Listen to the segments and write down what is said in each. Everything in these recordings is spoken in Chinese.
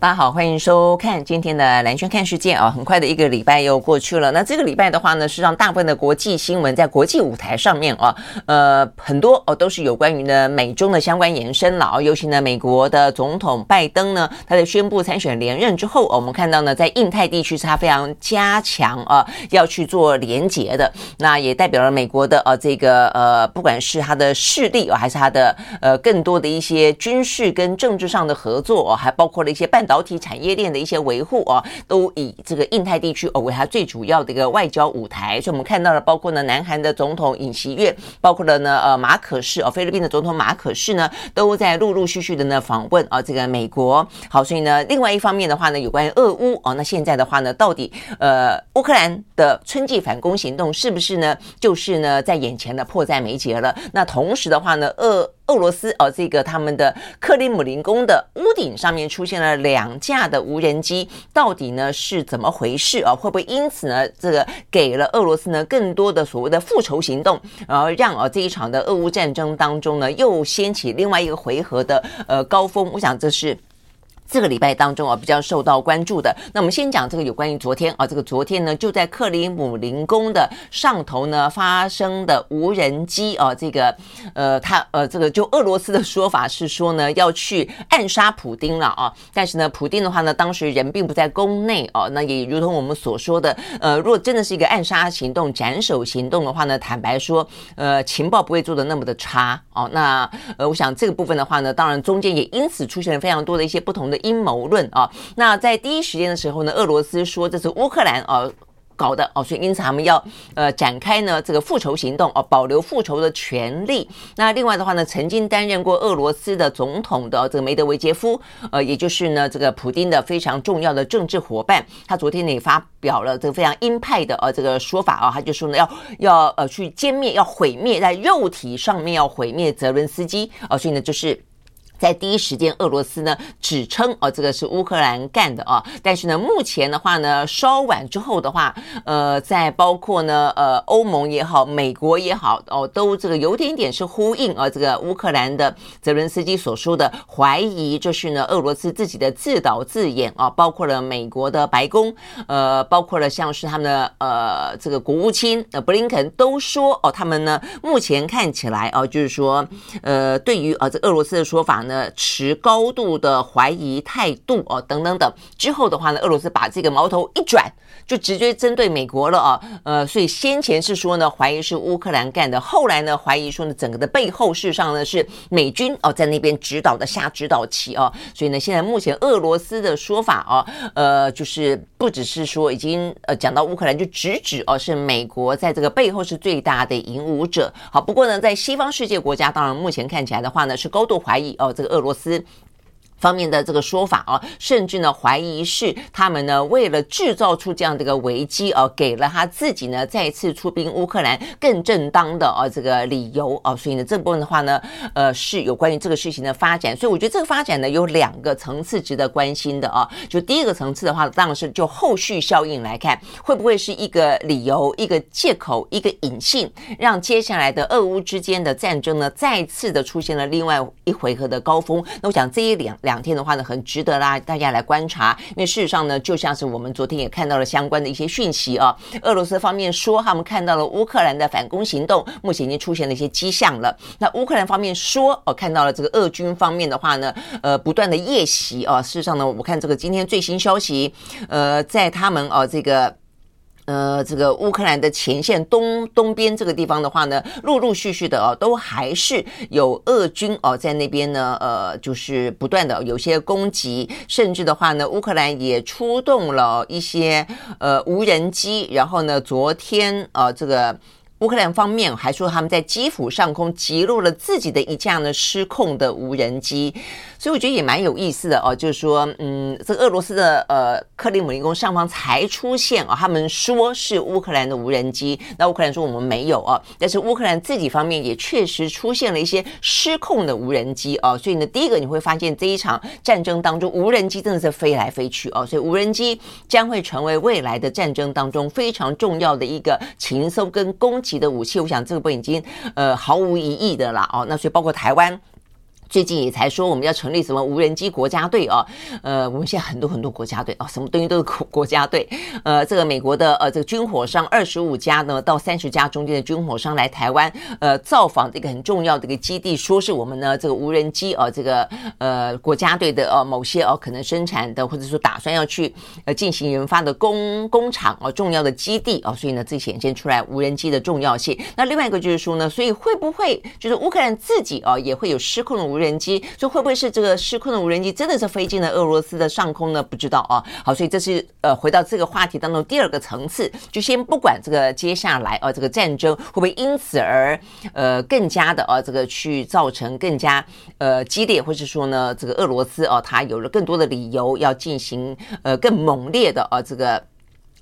大家好，欢迎收看今天的蓝轩看世界啊！很快的一个礼拜又过去了。那这个礼拜的话呢，是让大部分的国际新闻在国际舞台上面啊，呃，很多哦都是有关于呢美中的相关延伸了啊。尤其呢，美国的总统拜登呢，他在宣布参选连任之后，我们看到呢，在印太地区是他非常加强啊，要去做连结的。那也代表了美国的呃这个呃，不管是他的势力啊，还是他的呃更多的一些军事跟政治上的合作哦，还包括了一些半。导体产业链的一些维护啊，都以这个印太地区哦为它最主要的一个外交舞台。所以，我们看到了，包括呢，南韩的总统尹锡悦，包括了呢，呃，马可仕哦，菲律宾的总统马可仕呢，都在陆陆续续的呢访问啊，这个美国。好，所以呢，另外一方面的话呢，有关于俄乌哦，那现在的话呢，到底呃，乌克兰的春季反攻行动是不是呢，就是呢，在眼前的迫在眉睫了？那同时的话呢，俄俄罗斯哦，这个他们的克里姆林宫的屋顶上面出现了两架的无人机，到底呢是怎么回事啊？会不会因此呢，这个给了俄罗斯呢更多的所谓的复仇行动，然后让啊这一场的俄乌战争当中呢又掀起另外一个回合的呃高峰？我想这是。这个礼拜当中啊，比较受到关注的。那我们先讲这个有关于昨天啊，这个昨天呢，就在克里姆林宫的上头呢发生的无人机啊，这个呃，他呃，这个就俄罗斯的说法是说呢，要去暗杀普丁了啊。但是呢，普丁的话呢，当时人并不在宫内哦。那也如同我们所说的，呃，如果真的是一个暗杀行动、斩首行动的话呢，坦白说，呃，情报不会做的那么的差哦。那呃，我想这个部分的话呢，当然中间也因此出现了非常多的一些不同的。阴谋论啊，那在第一时间的时候呢，俄罗斯说这是乌克兰啊搞的哦，所以因此他们要呃展开呢这个复仇行动哦，保留复仇的权利。那另外的话呢，曾经担任过俄罗斯的总统的这个梅德韦杰夫，呃，也就是呢这个普丁的非常重要的政治伙伴，他昨天也发表了这个非常鹰派的呃这个说法啊，他就说呢要要呃去歼灭，要毁灭在肉体上面要毁灭泽伦斯基啊，所以呢就是。在第一时间，俄罗斯呢指称哦，这个是乌克兰干的啊。但是呢，目前的话呢，稍晚之后的话，呃，在包括呢，呃，欧盟也好，美国也好，哦，都这个有点点是呼应啊，这个乌克兰的泽伦斯基所说的怀疑，就是呢，俄罗斯自己的自导自演啊，包括了美国的白宫，呃，包括了像是他们的呃这个国务卿呃布林肯都说哦，他们呢目前看起来哦，就是说呃，对于啊这俄罗斯的说法呢。呃，持高度的怀疑态度哦，等等等。之后的话呢，俄罗斯把这个矛头一转，就直接针对美国了啊。呃，所以先前是说呢，怀疑是乌克兰干的，后来呢，怀疑说呢，整个的背后事实上呢是美军哦在那边指导的下指导棋哦。所以呢，现在目前俄罗斯的说法哦，呃，就是不只是说已经呃讲到乌克兰，就直指哦是美国在这个背后是最大的引武者。好，不过呢，在西方世界国家，当然目前看起来的话呢，是高度怀疑哦。这个俄罗斯方面的这个说法啊，甚至呢怀疑是他们呢为了制造出这样的一个危机啊，给了他自己呢再次出兵乌克兰更正当的啊这个理由啊，所以呢这部分的话呢，呃是有关于这个事情的发展，所以我觉得这个发展呢有两个层次值得关心的啊，就第一个层次的话，当然是就后续效应来看，会不会是一个理由、一个借口、一个隐性，让接下来的俄乌之间的战争呢再次的出现了另外一回合的高峰？那我想这一两两。两天的话呢，很值得啦，大家来观察。因为事实上呢，就像是我们昨天也看到了相关的一些讯息啊，俄罗斯方面说他们看到了乌克兰的反攻行动，目前已经出现了一些迹象了。那乌克兰方面说，哦，看到了这个俄军方面的话呢，呃，不断的夜袭啊。事实上呢，我看这个今天最新消息，呃，在他们哦这个。呃，这个乌克兰的前线东东边这个地方的话呢，陆陆续续的哦，都还是有俄军哦在那边呢，呃，就是不断的有些攻击，甚至的话呢，乌克兰也出动了一些呃无人机，然后呢，昨天呃这个。乌克兰方面还说他们在基辅上空击落了自己的一架呢失控的无人机，所以我觉得也蛮有意思的哦。就是说，嗯，这个俄罗斯的呃克里姆林宫上方才出现啊，他们说是乌克兰的无人机，那乌克兰说我们没有啊，但是乌克兰自己方面也确实出现了一些失控的无人机哦。所以呢，第一个你会发现这一场战争当中，无人机真的是飞来飞去哦，所以无人机将会成为未来的战争当中非常重要的一个情搜跟攻击。的武器，我想这个不已经呃毫无疑义的了哦。那所以包括台湾。最近也才说我们要成立什么无人机国家队啊？呃，我们现在很多很多国家队啊，什么东西都是国 国家队。呃，这个美国的呃这个军火商二十五家呢到三十家中间的军火商来台湾呃造访这个很重要的一个基地，说是我们呢这个无人机啊这个呃国家队的呃某些哦可能生产的或者说打算要去呃进行研发的工工厂啊重要的基地啊，所以呢这显现出来无人机的重要性。那另外一个就是说呢，所以会不会就是乌克兰自己啊也会有失控的无人机？无无人机，所以会不会是这个失控的无人机真的是飞进了俄罗斯的上空呢？不知道啊。好，所以这是呃回到这个话题当中第二个层次，就先不管这个接下来啊这个战争会不会因此而呃更加的啊这个去造成更加呃激烈，或是说呢这个俄罗斯啊它有了更多的理由要进行呃更猛烈的啊这个。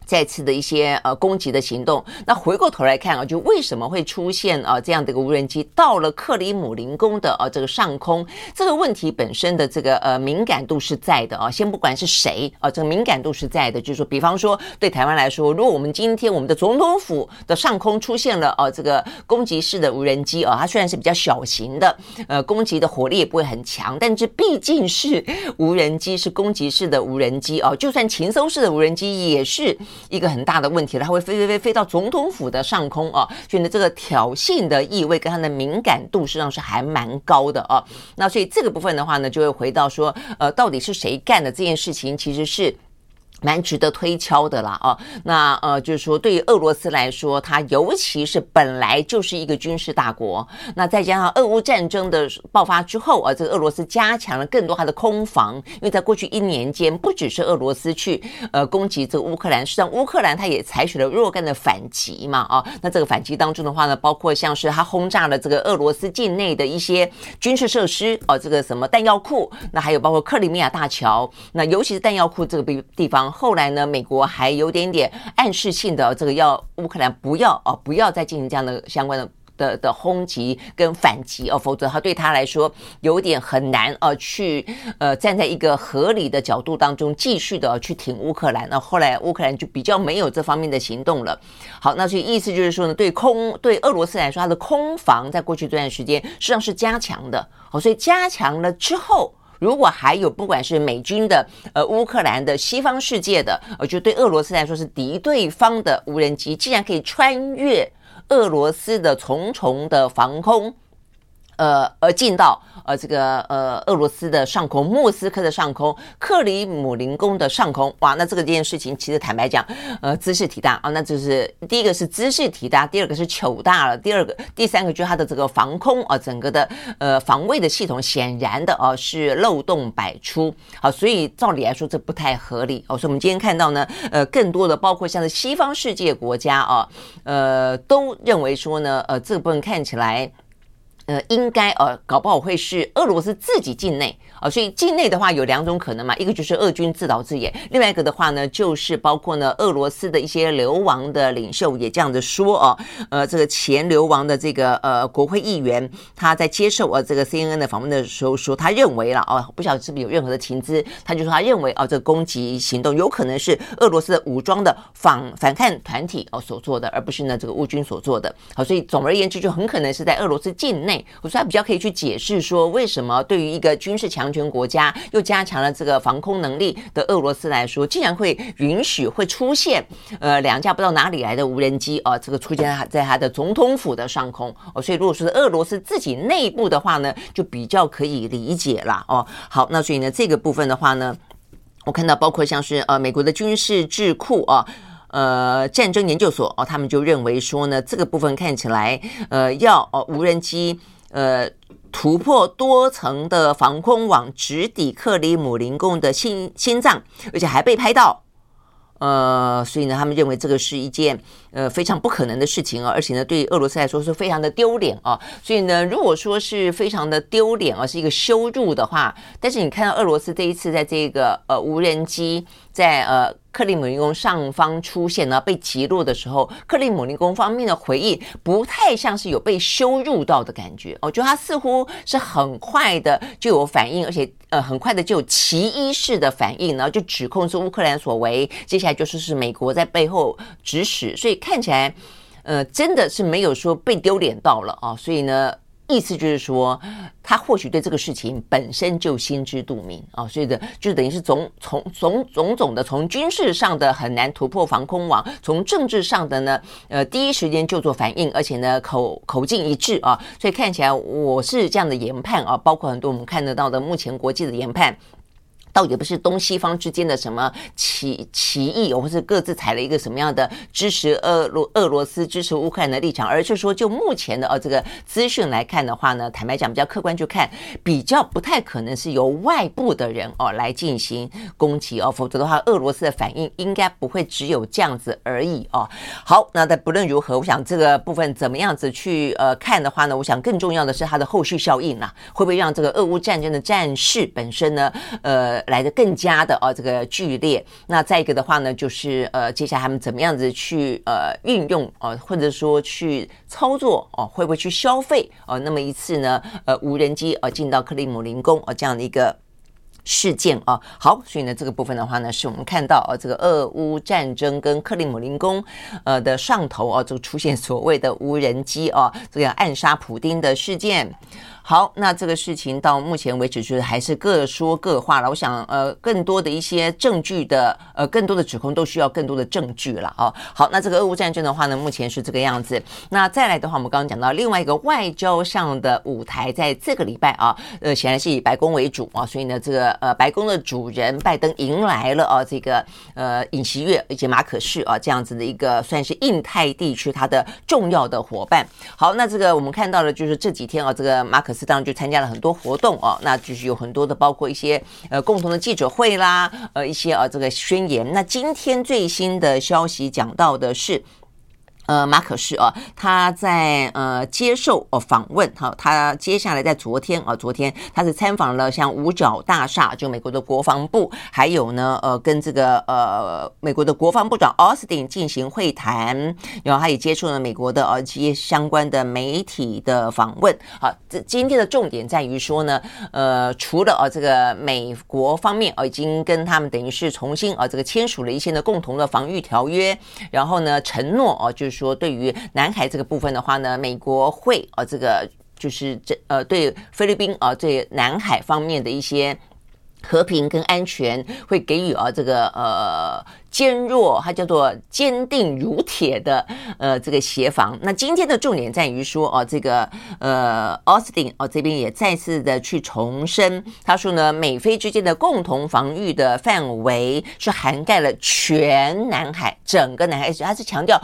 再次的一些呃攻击的行动，那回过头来看啊，就为什么会出现啊这样的一个无人机到了克里姆林宫的啊这个上空？这个问题本身的这个呃敏感度是在的啊。先不管是谁啊，这个敏感度是在的，就是说，比方说对台湾来说，如果我们今天我们的总统府的上空出现了啊这个攻击式的无人机啊，它虽然是比较小型的，呃，攻击的火力也不会很强，但是毕竟是无人机，是攻击式的无人机啊，就算情搜式的无人机也是。一个很大的问题了，它会飞飞飞飞到总统府的上空啊，所以呢，这个挑衅的意味跟它的敏感度实际上是还蛮高的啊。那所以这个部分的话呢，就会回到说，呃，到底是谁干的这件事情，其实是。蛮值得推敲的啦，哦，那呃，就是说，对于俄罗斯来说，它尤其是本来就是一个军事大国，那再加上俄乌战争的爆发之后啊，这个俄罗斯加强了更多它的空防，因为在过去一年间，不只是俄罗斯去呃攻击这个乌克兰，实际上乌克兰它也采取了若干的反击嘛，啊，那这个反击当中的话呢，包括像是它轰炸了这个俄罗斯境内的一些军事设施，哦，这个什么弹药库，那还有包括克里米亚大桥，那尤其是弹药库这个地地方。后来呢，美国还有点点暗示性的，这个要乌克兰不要哦，不要再进行这样的相关的的的轰击跟反击哦，否则他对他来说有点很难呃去呃站在一个合理的角度当中继续的去挺乌克兰。那后来乌克兰就比较没有这方面的行动了。好，那所以意思就是说呢，对空对俄罗斯来说，它的空防在过去这段时间实际上是加强的。好，所以加强了之后。如果还有不管是美军的、呃乌克兰的、西方世界的，呃，就对俄罗斯来说是敌对方的无人机，竟然可以穿越俄罗斯的重重的防空，呃，而进到。呃，这个呃，俄罗斯的上空，莫斯科的上空，克里姆林宫的上空，哇，那这个这件事情，其实坦白讲，呃，兹事体大啊，那就是第一个是兹事体大，第二个是糗大了，第二个、第三个就是它的这个防空啊，整个的呃防卫的系统显然的啊是漏洞百出，好，所以照理来说这不太合理哦，所以我们今天看到呢，呃，更多的包括像是西方世界国家啊，呃，都认为说呢，呃，这个部分看起来。呃，应该呃，搞不好会是俄罗斯自己境内啊、所以境内的话有两种可能嘛，一个就是俄军自导自演，另外一个的话呢，就是包括呢俄罗斯的一些流亡的领袖也这样子说哦，呃，这个前流亡的这个呃国会议员，他在接受呃这个 CNN 的访问的时候说，他认为了哦，不晓得是不是有任何的情资，他就说他认为哦，这个攻击行动有可能是俄罗斯的武装的反反抗团体哦所做的，而不是呢这个乌军所做的。好，所以总而言之，就很可能是在俄罗斯境内。我说他比较可以去解释说，为什么对于一个军事强权国家又加强了这个防空能力的俄罗斯来说，竟然会允许会出现呃两架不知道哪里来的无人机啊，这个出现在他的总统府的上空哦，所以如果说是俄罗斯自己内部的话呢，就比较可以理解了哦。好，那所以呢这个部分的话呢，我看到包括像是呃美国的军事智库啊。呃，战争研究所哦，他们就认为说呢，这个部分看起来，呃，要哦无人机呃突破多层的防空网，直抵克里姆林宫的心心脏，而且还被拍到。呃，所以呢，他们认为这个是一件呃非常不可能的事情啊，而且呢，对于俄罗斯来说是非常的丢脸啊。所以呢，如果说是非常的丢脸啊，是一个羞辱的话，但是你看到俄罗斯这一次在这个呃无人机在呃。克里姆林宫上方出现呢，被击落的时候，克里姆林宫方面的回应不太像是有被羞辱到的感觉。我觉得他似乎是很快的就有反应，而且呃很快的就有奇一式的反应，然后就指控是乌克兰所为，接下来就是是美国在背后指使，所以看起来呃真的是没有说被丢脸到了啊，所以呢。意思就是说，他或许对这个事情本身就心知肚明啊，所以的就等于是总从种种种的从军事上的很难突破防空网，从政治上的呢，呃，第一时间就做反应，而且呢口口径一致啊，所以看起来我是这样的研判啊，包括很多我们看得到的目前国际的研判。倒也不是东西方之间的什么歧歧义，或是各自采了一个什么样的支持俄罗俄罗斯支持乌克兰的立场，而是说就目前的呃这个资讯来看的话呢，坦白讲比较客观去看，比较不太可能是由外部的人哦来进行攻击哦，否则的话俄罗斯的反应应该不会只有这样子而已哦。好，那但不论如何，我想这个部分怎么样子去呃看的话呢，我想更重要的是它的后续效应啦，会不会让这个俄乌战争的战事本身呢呃。来得更加的哦，这个剧烈。那再一个的话呢，就是呃，接下来他们怎么样子去呃运用哦，或者说去操作哦，会不会去消费哦？那么一次呢，呃，无人机呃进到克里姆林宫哦这样的一个事件啊。好，所以呢，这个部分的话呢，是我们看到呃这个俄乌战争跟克里姆林宫呃的上头啊，就出现所谓的无人机啊，这个暗杀普丁的事件。好，那这个事情到目前为止就是还是各说各话了。我想，呃，更多的一些证据的，呃，更多的指控都需要更多的证据了啊。好，那这个俄乌战争的话呢，目前是这个样子。那再来的话，我们刚刚讲到另外一个外交上的舞台，在这个礼拜啊，呃，显然是以白宫为主啊，所以呢，这个呃，白宫的主人拜登迎来了啊，这个呃，尹锡悦以及马可仕啊，这样子的一个算是印太地区它的重要的伙伴。好，那这个我们看到的就是这几天啊，这个马可。当然就参加了很多活动哦，那就是有很多的，包括一些呃共同的记者会啦，呃一些呃这个宣言。那今天最新的消息讲到的是。呃，马可是啊，他在呃接受呃访问，好，他接下来在昨天啊，昨天他是参访了像五角大厦，就美国的国防部，还有呢，呃，跟这个呃美国的国防部长奥斯汀进行会谈，然后他也接触了美国的呃一些相关的媒体的访问。好，这今天的重点在于说呢，呃，除了呃这个美国方面呃已经跟他们等于是重新呃这个签署了一些的共同的防御条约，然后呢承诺哦就是。说对于南海这个部分的话呢，美国会呃这个就是这呃对菲律宾啊对南海方面的一些和平跟安全会给予啊这个呃坚若它叫做坚定如铁的呃这个协防。那今天的重点在于说哦这个呃奥斯汀哦这边也再次的去重申，他说呢美菲之间的共同防御的范围是涵盖了全南海整个南海，他是强调。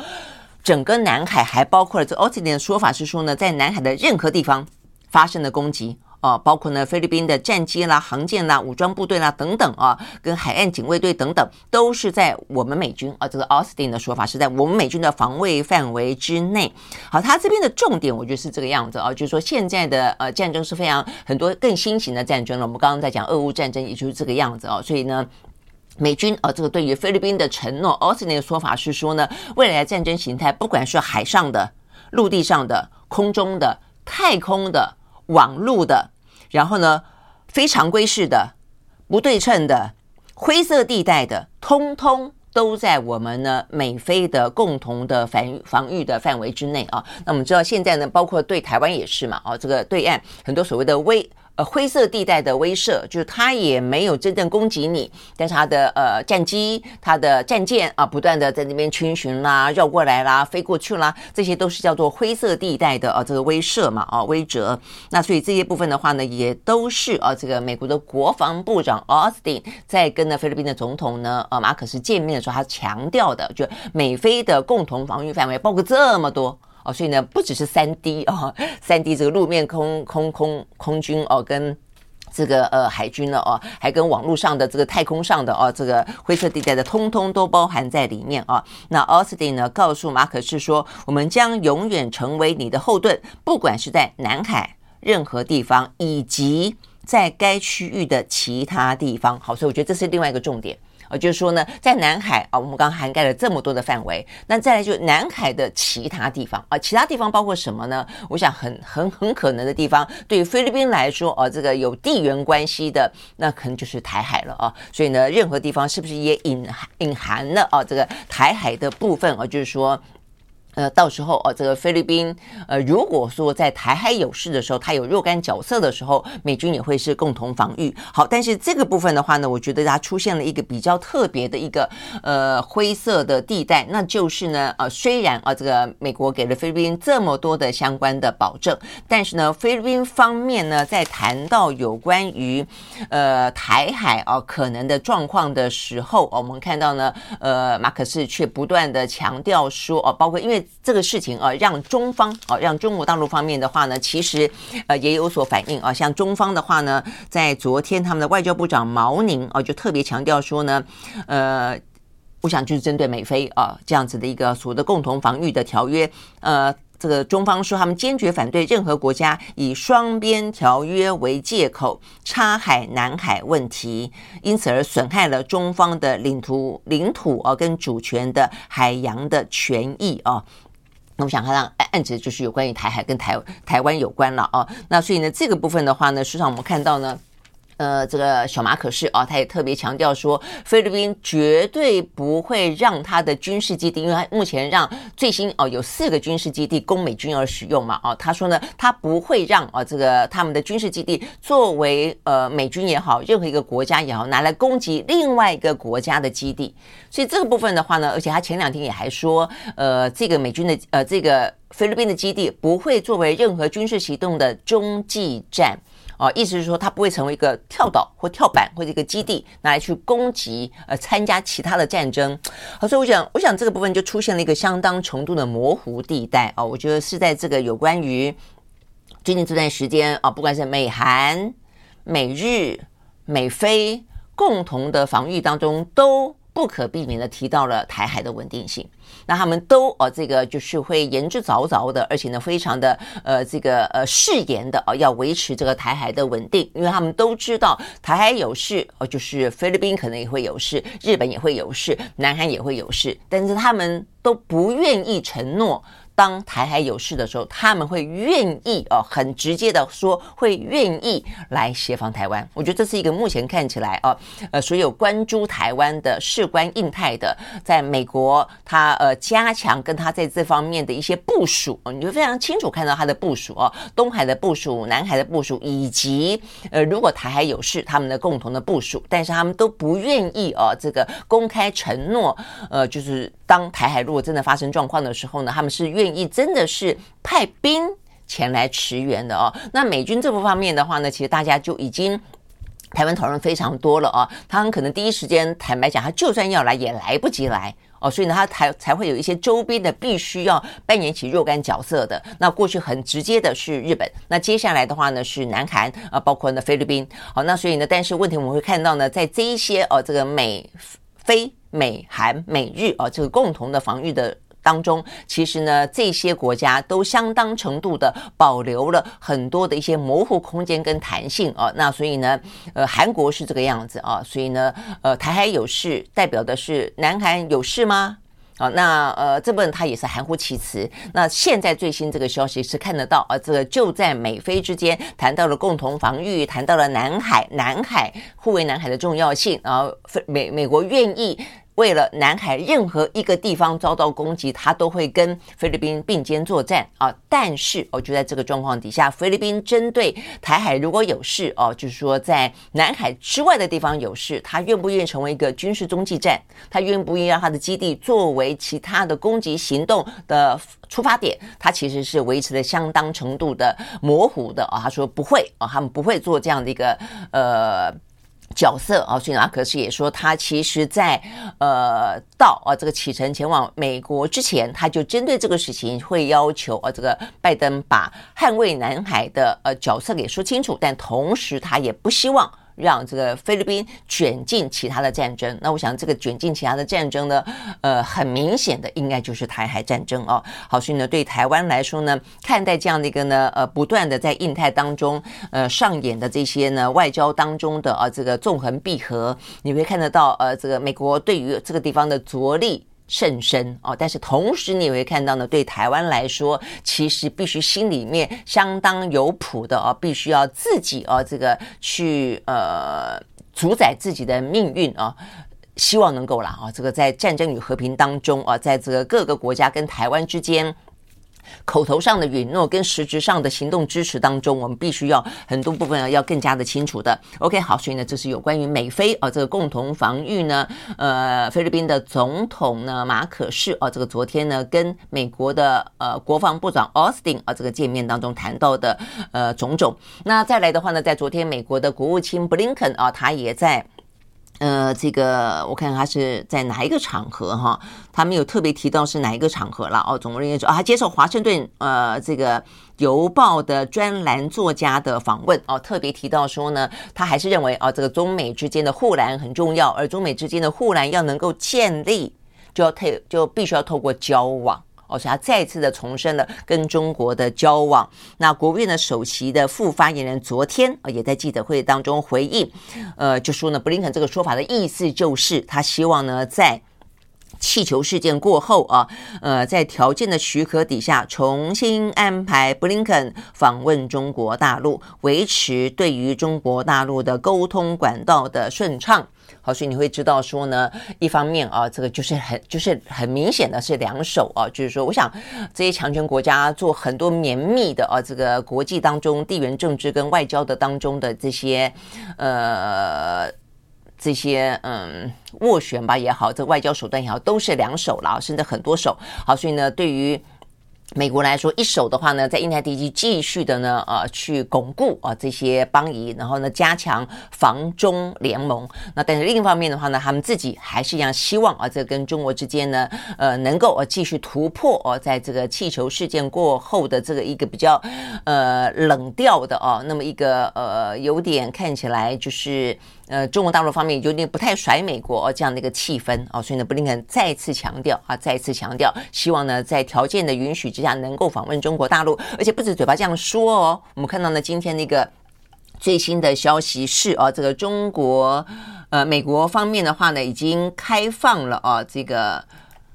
整个南海还包括了这奥斯汀的说法是说呢，在南海的任何地方发生的攻击啊，包括呢菲律宾的战机啦、航舰啦、武装部队啦等等啊，跟海岸警卫队等等，都是在我们美军啊，这个奥斯汀的说法是在我们美军的防卫范围之内。好，他这边的重点我觉得是这个样子啊，就是说现在的呃战争是非常很多更新型的战争了。我们刚刚在讲俄乌战争，也就是这个样子啊，所以呢。美军啊，这个对于菲律宾的承诺，奥斯汀的说法是说呢，未来战争形态，不管是海上的、陆地上的、空中的、太空的、网路的，然后呢，非常规式的、不对称的、灰色地带的，通通都在我们呢美菲的共同的防防御的范围之内啊。那我们知道现在呢，包括对台湾也是嘛，啊，这个对岸很多所谓的威。呃，灰色地带的威慑，就是他也没有真正攻击你，但是他的呃战机、他的战舰啊，不断的在那边逡巡啦、绕过来啦、飞过去啦，这些都是叫做灰色地带的啊，这个威慑嘛啊，威慑。那所以这些部分的话呢，也都是啊，这个美国的国防部长奥斯汀在跟呢菲律宾的总统呢呃马可斯见面的时候，他强调的，就美菲的共同防御范围包括这么多。哦，所以呢，不只是三 D 哦，三 D 这个路面空空空空军哦，跟这个呃海军了哦，还跟网络上的这个太空上的哦，这个灰色地带的，通通都包含在里面啊。那奥斯汀呢告诉马可仕说，我们将永远成为你的后盾，不管是在南海任何地方，以及在该区域的其他地方。好，所以我觉得这是另外一个重点。就是说呢，在南海啊，我们刚刚涵盖了这么多的范围，那再来就南海的其他地方啊，其他地方包括什么呢？我想很很很可能的地方，对于菲律宾来说，啊，这个有地缘关系的，那可能就是台海了啊。所以呢，任何地方是不是也隐隐含了啊这个台海的部分啊？就是说。呃，到时候哦，这个菲律宾，呃，如果说在台海有事的时候，他有若干角色的时候，美军也会是共同防御。好，但是这个部分的话呢，我觉得它出现了一个比较特别的一个呃灰色的地带，那就是呢，呃，虽然啊，这个美国给了菲律宾这么多的相关的保证，但是呢，菲律宾方面呢，在谈到有关于呃台海啊可能的状况的时候，我们看到呢，呃，马可仕却不断的强调说，哦，包括因为。这个事情啊，让中方啊，让中国大陆方面的话呢，其实呃也有所反应啊。像中方的话呢，在昨天他们的外交部长毛宁啊，就特别强调说呢，呃，我想就是针对美菲啊这样子的一个所谓的共同防御的条约，呃，这个中方说他们坚决反对任何国家以双边条约为借口插海南海问题，因此而损害了中方的领土领土啊跟主权的海洋的权益啊。那我想看到案子就是有关于台海跟台台湾有关了啊，那所以呢，这个部分的话呢，实际上我们看到呢。呃，这个小马可是啊，他也特别强调说，菲律宾绝对不会让他的军事基地，因为他目前让最新哦有四个军事基地供美军而使用嘛，哦，他说呢，他不会让啊这个他们的军事基地作为呃美军也好，任何一个国家也好，拿来攻击另外一个国家的基地。所以这个部分的话呢，而且他前两天也还说，呃，这个美军的呃这个菲律宾的基地不会作为任何军事行动的中继站。哦，意思是说，它不会成为一个跳岛或跳板或者一个基地，拿来去攻击呃参加其他的战争。好，所以我想，我想这个部分就出现了一个相当程度的模糊地带啊。我觉得是在这个有关于最近这段时间啊，不管是美韩、美日、美菲共同的防御当中都。不可避免的提到了台海的稳定性，那他们都哦，这个就是会言之凿凿的，而且呢，非常的呃，这个呃誓言的哦，要维持这个台海的稳定，因为他们都知道台海有事哦，就是菲律宾可能也会有事，日本也会有事，南韩也会有事，但是他们都不愿意承诺。当台海有事的时候，他们会愿意哦，很直接的说会愿意来协防台湾。我觉得这是一个目前看起来哦，呃，所有关注台湾的、事关印太的，在美国他呃加强跟他在这方面的一些部署，你就非常清楚看到他的部署哦，东海的部署、南海的部署，以及呃如果台海有事，他们的共同的部署，但是他们都不愿意哦，这个公开承诺，呃，就是当台海如果真的发生状况的时候呢，他们是愿。意真的是派兵前来驰援的哦。那美军这部方面的话呢，其实大家就已经台湾讨论非常多了哦。他很可能第一时间坦白讲，他就算要来也来不及来哦。所以呢，他才才会有一些周边的必须要扮演起若干角色的。那过去很直接的是日本，那接下来的话呢是南韩啊，包括呢菲律宾。好，那所以呢，但是问题我们会看到呢，在这一些哦，这个美菲美韩美日哦，这个共同的防御的。当中，其实呢，这些国家都相当程度的保留了很多的一些模糊空间跟弹性啊。那所以呢，呃，韩国是这个样子啊。所以呢，呃，台海有事，代表的是南韩有事吗？啊，那呃，这部分它也是含糊其辞。那现在最新这个消息是看得到啊，这个就在美菲之间谈到了共同防御，谈到了南海，南海护卫南海的重要性，然后美美国愿意。为了南海任何一个地方遭到攻击，他都会跟菲律宾并肩作战啊！但是，我就在这个状况底下，菲律宾针对台海如果有事哦，就是说在南海之外的地方有事，他愿不愿意成为一个军事中继站？他愿不愿意让他的基地作为其他的攻击行动的出发点？他其实是维持了相当程度的模糊的啊！他说不会啊，他们不会做这样的一个呃。角色啊，所以马可是也说，他其实在呃到啊这个启程前往美国之前，他就针对这个事情会要求啊这个拜登把捍卫南海的呃角色给说清楚，但同时他也不希望。让这个菲律宾卷进其他的战争，那我想这个卷进其他的战争呢，呃，很明显的应该就是台海战争哦。好，所以呢，对台湾来说呢，看待这样的一个呢，呃，不断的在印太当中呃上演的这些呢外交当中的啊这个纵横捭阖，你会看得到呃这个美国对于这个地方的着力。甚深哦，但是同时你也会看到呢，对台湾来说，其实必须心里面相当有谱的哦，必须要自己哦，这个去呃主宰自己的命运啊，希望能够啦啊，这个在战争与和平当中啊，在这个各个国家跟台湾之间。口头上的允诺跟实质上的行动支持当中，我们必须要很多部分要更加的清楚的。OK，好，所以呢，这是有关于美菲啊这个共同防御呢，呃，菲律宾的总统呢马可是啊，这个昨天呢跟美国的呃国防部长奥斯汀啊这个见面当中谈到的呃种种。那再来的话呢，在昨天美国的国务卿布林肯啊，他也在。呃，这个我看他是在哪一个场合哈？他没有特别提到是哪一个场合了哦。总而言之啊，他接受华盛顿呃这个邮报的专栏作家的访问哦，特别提到说呢，他还是认为啊，这个中美之间的护栏很重要，而中美之间的护栏要能够建立，就要透就必须要透过交往。而且他再次的重申了跟中国的交往。那国务院的首席的副发言人昨天啊也在记者会当中回应，呃，就说呢，布林肯这个说法的意思就是，他希望呢，在气球事件过后啊，呃，在条件的许可底下，重新安排布林肯访问中国大陆，维持对于中国大陆的沟通管道的顺畅。好，所以你会知道说呢，一方面啊，这个就是很就是很明显的是两手啊，就是说，我想这些强权国家做很多绵密的啊，这个国际当中地缘政治跟外交的当中的这些呃这些嗯斡旋吧也好，这外交手段也好，都是两手了，甚至很多手。好，所以呢，对于。美国来说，一手的话呢，在印太地区继续的呢，呃，去巩固啊这些邦谊，然后呢，加强防中联盟。那但是另一方面的话呢，他们自己还是一样希望啊，这跟中国之间呢，呃，能够呃继续突破哦，在这个气球事件过后的这个一个比较呃冷调的哦，那么一个呃有点看起来就是。呃，中国大陆方面有点不太甩美国这样的一个气氛哦，所以呢，布林肯再次强调啊，再次强调，希望呢，在条件的允许之下，能够访问中国大陆，而且不止嘴巴这样说哦。我们看到呢，今天那个最新的消息是啊，这个中国呃，美国方面的话呢，已经开放了啊，这个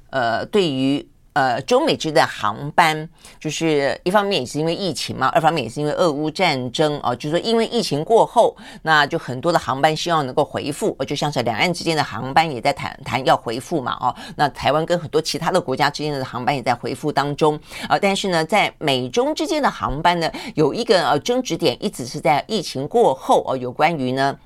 呃，对于。呃，中美之间的航班，就是一方面也是因为疫情嘛，二方面也是因为俄乌战争啊，就是说因为疫情过后，那就很多的航班希望能够恢复，就像是两岸之间的航班也在谈谈要恢复嘛，哦，那台湾跟很多其他的国家之间的航班也在恢复当中啊，但是呢，在美中之间的航班呢，有一个呃争执点一直是在疫情过后哦，有关于呢。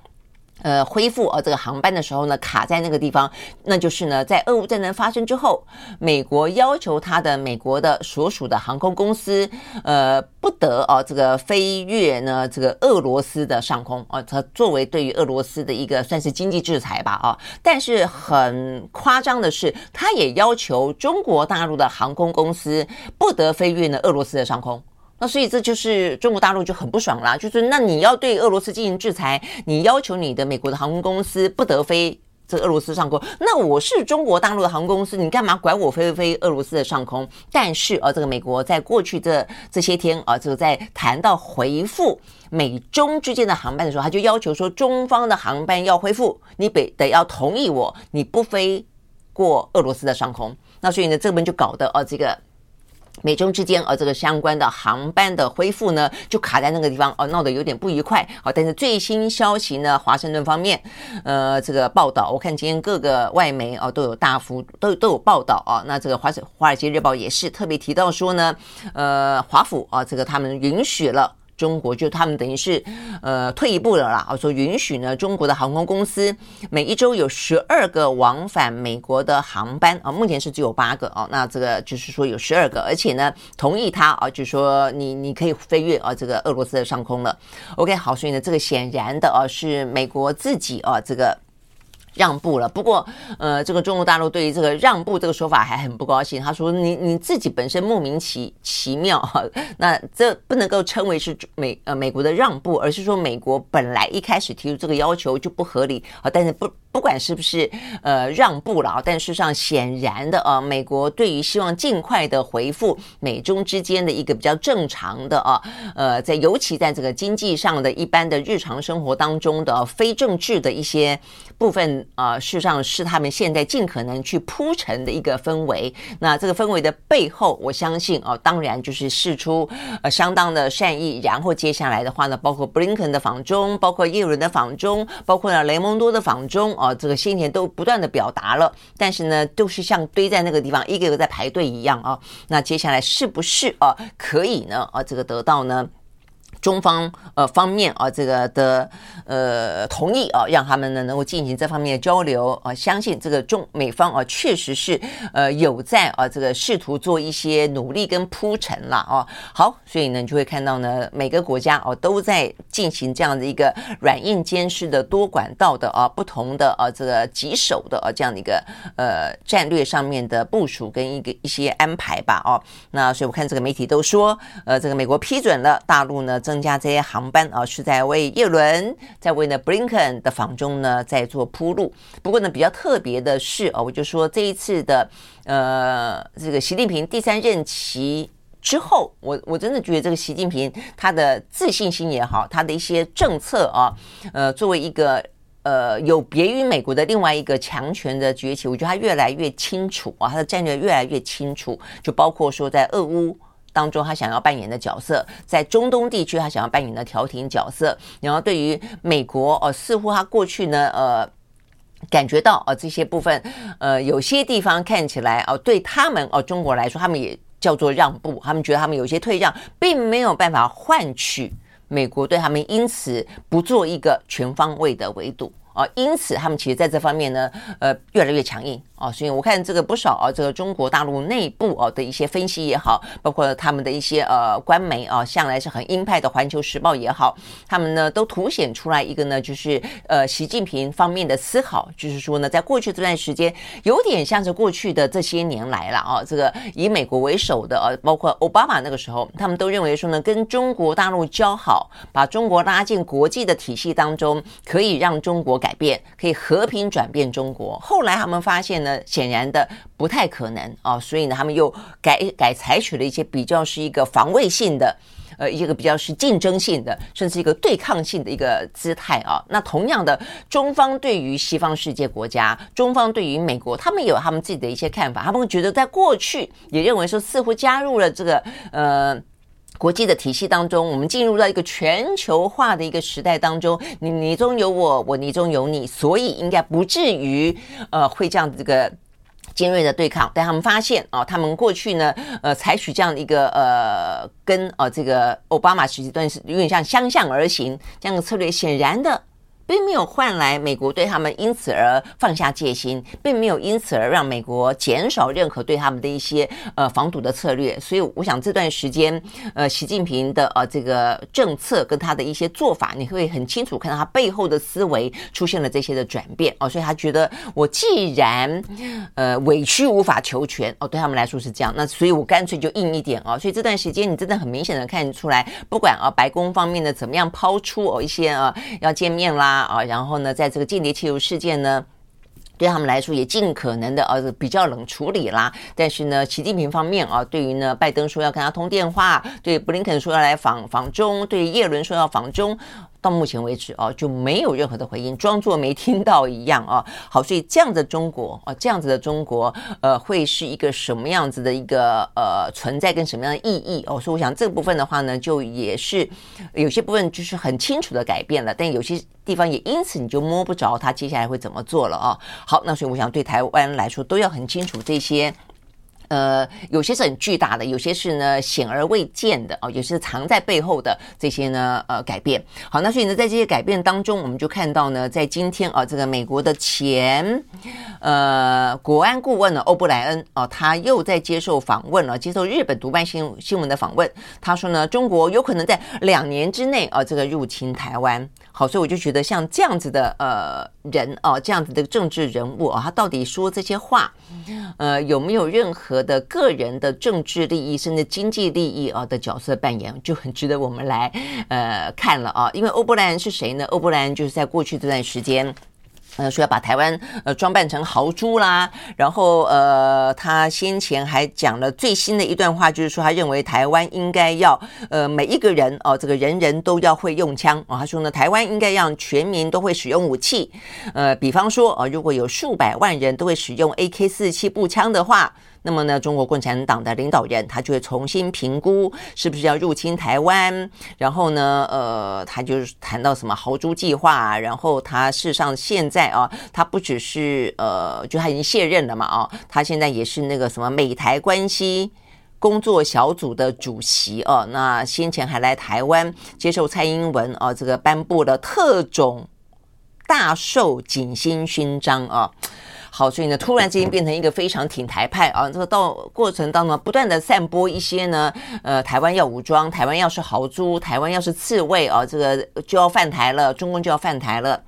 呃，恢复呃这个航班的时候呢，卡在那个地方，那就是呢，在俄乌战争发生之后，美国要求他的美国的所属的航空公司，呃，不得哦这个飞越呢这个俄罗斯的上空。啊，它作为对于俄罗斯的一个算是经济制裁吧啊，但是很夸张的是，他也要求中国大陆的航空公司不得飞越呢俄罗斯的上空。那所以这就是中国大陆就很不爽啦，就是那你要对俄罗斯进行制裁，你要求你的美国的航空公司不得飞这俄罗斯上空，那我是中国大陆的航空公司，你干嘛管我飞不飞俄罗斯的上空？但是啊，这个美国在过去这这些天啊，这个在谈到恢复美中之间的航班的时候，他就要求说，中方的航班要恢复，你得得要同意我，你不飞过俄罗斯的上空。那所以呢，这边就搞得啊，这个。美中之间，呃，这个相关的航班的恢复呢，就卡在那个地方，哦，闹得有点不愉快。好，但是最新消息呢，华盛顿方面，呃，这个报道，我看今天各个外媒啊都有大幅都都有报道啊。那这个华华尔街日报也是特别提到说呢，呃，华府啊，这个他们允许了中国，就他们等于是呃退一步了啦，说允许呢中国的航空公司每一周有十二个往返美国的航班啊，目前是只有八个哦，那这个就是说有十二个，而且呢同意他啊，就说你你可以飞越啊这个俄罗斯的上空了。OK，好，所以呢这个显然的啊是美国自己啊这个。让步了，不过，呃，这个中国大陆对于这个让步这个说法还很不高兴。他说你：“你自己本身莫名其奇妙哈，那这不能够称为是美呃美国的让步，而是说美国本来一开始提出这个要求就不合理啊。但是不不管是不是呃让步了啊，但事实上显然的啊，美国对于希望尽快的回复美中之间的一个比较正常的啊，呃，在尤其在这个经济上的一般的日常生活当中的非政治的一些部分。”啊，事实上是他们现在尽可能去铺陈的一个氛围。那这个氛围的背后，我相信啊，当然就是释出呃相当的善意。然后接下来的话呢，包括布林肯的访中，包括耶伦的访中，包括呢雷蒙多的访中啊，这个先前都不断的表达了，但是呢，都是像堆在那个地方，一个个在排队一样啊。那接下来是不是啊，可以呢啊，这个得到呢？中方呃方面啊，这个的呃同意啊，让他们呢能够进行这方面的交流啊，相信这个中美方啊确实是呃有在啊这个试图做一些努力跟铺陈了啊。好，所以呢你就会看到呢每个国家哦都在进行这样的一个软硬兼施的多管道的啊不同的啊这个棘手的啊这样的一个呃战略上面的部署跟一个一些安排吧哦。那所以我看这个媒体都说呃这个美国批准了大陆呢增增加这些航班啊，是在为叶伦，在为呢布林肯的访中呢在做铺路。不过呢，比较特别的是啊，我就说这一次的呃这个习近平第三任期之后，我我真的觉得这个习近平他的自信心也好，他的一些政策啊，呃，作为一个呃有别于美国的另外一个强权的崛起，我觉得他越来越清楚啊，他的战略越来越清楚，就包括说在俄乌。当中，他想要扮演的角色，在中东地区，他想要扮演的调停角色。然后，对于美国，哦，似乎他过去呢，呃，感觉到，哦，这些部分，呃，有些地方看起来，哦，对他们，哦，中国来说，他们也叫做让步。他们觉得他们有些退让，并没有办法换取美国对他们，因此不做一个全方位的围堵。啊，因此他们其实在这方面呢，呃，越来越强硬啊。所以我看这个不少啊，这个中国大陆内部啊的一些分析也好，包括他们的一些呃官媒啊，向来是很鹰派的《环球时报》也好，他们呢都凸显出来一个呢，就是呃习近平方面的思考，就是说呢，在过去这段时间，有点像是过去的这些年来了啊，这个以美国为首的啊，包括奥巴马那个时候，他们都认为说呢，跟中国大陆交好，把中国拉进国际的体系当中，可以让中国。改变可以和平转变中国，后来他们发现呢，显然的不太可能啊，所以呢，他们又改改采取了一些比较是一个防卫性的，呃，一个比较是竞争性的，甚至一个对抗性的一个姿态啊。那同样的，中方对于西方世界国家，中方对于美国，他们有他们自己的一些看法，他们觉得在过去也认为说，似乎加入了这个呃。国际的体系当中，我们进入到一个全球化的一个时代当中，你你中有我，我你中有你，所以应该不至于呃会这样这个尖锐的对抗。但他们发现啊，他们过去呢呃采取这样的一个呃跟呃这个奥巴马时期段是有点像相向而行这样的策略，显然的。并没有换来美国对他们因此而放下戒心，并没有因此而让美国减少任何对他们的一些呃防堵的策略。所以，我想这段时间，呃，习近平的呃这个政策跟他的一些做法，你会很清楚看到他背后的思维出现了这些的转变哦。所以他觉得，我既然呃委屈无法求全哦，对他们来说是这样，那所以我干脆就硬一点哦。所以这段时间，你真的很明显的看出来，不管啊白宫方面的怎么样抛出哦一些啊要见面啦。啊，然后呢，在这个间谍气球事件呢，对他们来说也尽可能的呃比较冷处理啦。但是呢，习近平方面啊，对于呢拜登说要跟他通电话，对布林肯说要来访访中，对叶伦说要访中。到目前为止啊，就没有任何的回应，装作没听到一样啊。好，所以这样的中国啊，这样子的中国，呃，会是一个什么样子的一个呃存在跟什么样的意义哦？所以我想这部分的话呢，就也是有些部分就是很清楚的改变了，但有些地方也因此你就摸不着他接下来会怎么做了啊。好，那所以我想对台湾来说都要很清楚这些。呃，有些是很巨大的，有些是呢显而未见的哦，有些是藏在背后的这些呢呃改变。好，那所以呢，在这些改变当中，我们就看到呢，在今天啊，这个美国的前呃国安顾问呢欧布莱恩哦，他又在接受访问了，接受日本读办新新闻的访问。他说呢，中国有可能在两年之内啊，这个入侵台湾。好，所以我就觉得像这样子的呃人哦，这样子的政治人物啊，他到底说这些话，呃，有没有任何的个人的政治利益，甚至经济利益啊的角色扮演，就很值得我们来呃看了啊。因为欧布莱恩是谁呢？欧布莱恩就是在过去这段时间。呃，说要把台湾呃装扮成豪猪啦，然后呃，他先前还讲了最新的一段话，就是说他认为台湾应该要呃每一个人哦，这个人人都要会用枪哦。他说呢，台湾应该让全民都会使用武器，呃，比方说呃，如果有数百万人都会使用 AK-47 步枪的话。那么呢，中国共产党的领导人他就会重新评估是不是要入侵台湾，然后呢，呃，他就是谈到什么豪猪计划，然后他事实上现在啊，他不只是呃，就他已经卸任了嘛，啊，他现在也是那个什么美台关系工作小组的主席哦，那先前还来台湾接受蔡英文啊这个颁布了特种大寿锦星勋章啊。好，所以呢，突然之间变成一个非常挺台派啊，这个到过程当中不断的散播一些呢，呃，台湾要武装，台湾要是豪猪，台湾要是刺猬啊，这个就要犯台了，中共就要犯台了。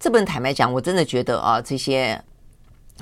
这本坦白讲，我真的觉得啊，这些。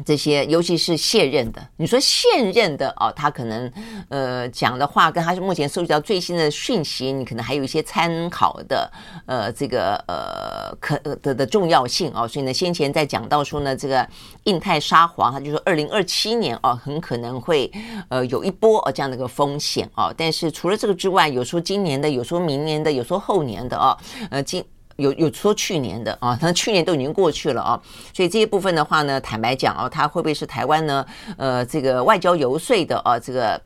这些，尤其是现任的，你说现任的哦，他可能呃讲的话，跟他是目前收集到最新的讯息，你可能还有一些参考的呃这个呃可的的重要性哦。所以呢，先前在讲到说呢，这个印太沙皇，他就说二零二七年哦，很可能会呃有一波哦这样的一个风险哦。但是除了这个之外，有说今年的，有说明年的，有说后年的哦，呃今。有有说去年的啊，他去年都已经过去了啊，所以这一部分的话呢，坦白讲啊，他会不会是台湾呢？呃，这个外交游说的啊，这个。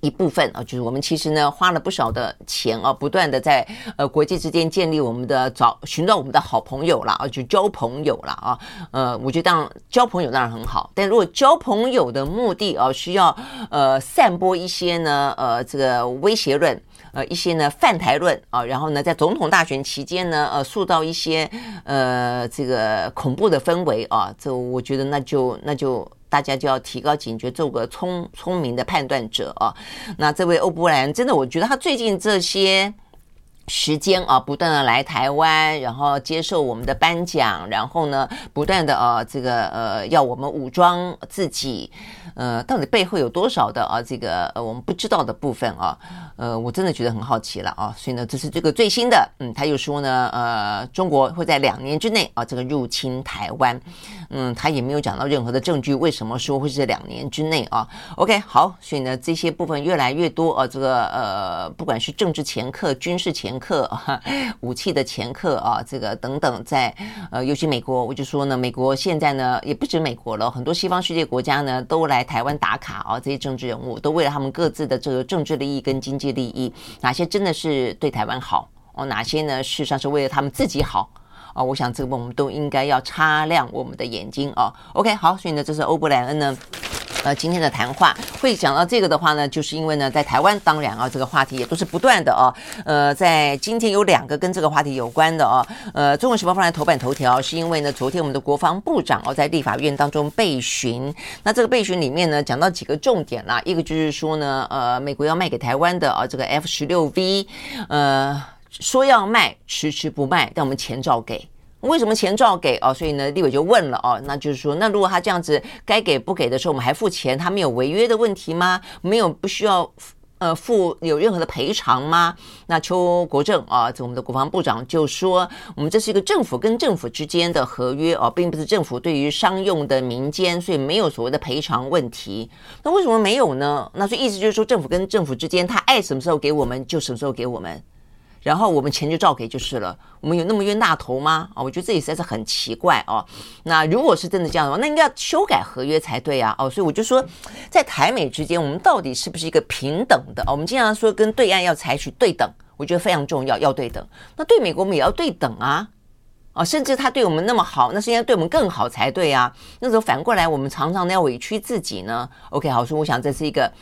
一部分啊，就是我们其实呢花了不少的钱啊，不断的在呃国际之间建立我们的找寻找我们的好朋友啦，啊，就交朋友啦啊，呃，我觉得当交朋友当然很好，但如果交朋友的目的啊需要呃散播一些呢呃这个威胁论，呃一些呢泛台论啊，然后呢在总统大选期间呢呃塑造一些呃这个恐怖的氛围啊，这我觉得那就那就。大家就要提高警觉，做个聪聪明的判断者啊。那这位欧布莱，真的，我觉得他最近这些时间啊，不断的来台湾，然后接受我们的颁奖，然后呢，不断的啊，这个呃，要我们武装自己。呃，到底背后有多少的啊？这个呃，我们不知道的部分啊，呃，我真的觉得很好奇了啊。所以呢，这是这个最新的，嗯，他又说呢，呃，中国会在两年之内啊，这个入侵台湾，嗯，他也没有讲到任何的证据，为什么说会是两年之内啊？OK，好，所以呢，这些部分越来越多啊，这个呃，不管是政治前客、军事前客、武器的前客啊，这个等等，在呃，尤其美国，我就说呢，美国现在呢，也不止美国了，很多西方世界国家呢，都来。台湾打卡啊，这些政治人物都为了他们各自的这个政治利益跟经济利益，哪些真的是对台湾好哦？哪些呢？事实上是为了他们自己好啊？我想这个我们都应该要擦亮我们的眼睛啊。OK，好，所以呢，这是欧布莱恩呢。呃，今天的谈话会讲到这个的话呢，就是因为呢，在台湾，当然啊，这个话题也都是不断的啊。呃，在今天有两个跟这个话题有关的啊。呃，中国时报放在头版头条，是因为呢，昨天我们的国防部长哦，在立法院当中备询，那这个备询里面呢，讲到几个重点啦，一个就是说呢，呃，美国要卖给台湾的啊，这个 F 十六 V，呃，说要卖，迟迟不卖，但我们钱照给。为什么钱照给哦？所以呢，立委就问了哦，那就是说，那如果他这样子该给不给的时候，我们还付钱，他没有违约的问题吗？没有不需要呃付有任何的赔偿吗？那邱国正啊，我们的国防部长就说，我们这是一个政府跟政府之间的合约哦，并不是政府对于商用的民间，所以没有所谓的赔偿问题。那为什么没有呢？那所以意思就是说，政府跟政府之间，他爱什么时候给我们就什么时候给我们。然后我们钱就照给就是了，我们有那么冤大头吗？啊，我觉得这也实在是很奇怪哦。那如果是真的这样的话，那应该要修改合约才对啊。哦，所以我就说，在台美之间，我们到底是不是一个平等的？我们经常说跟对岸要采取对等，我觉得非常重要，要对等。那对美国我们也要对等啊。啊，甚至他对我们那么好，那是应该对我们更好才对啊。那时候反过来，我们常常要委屈自己呢。OK，好，所以我想这是一个。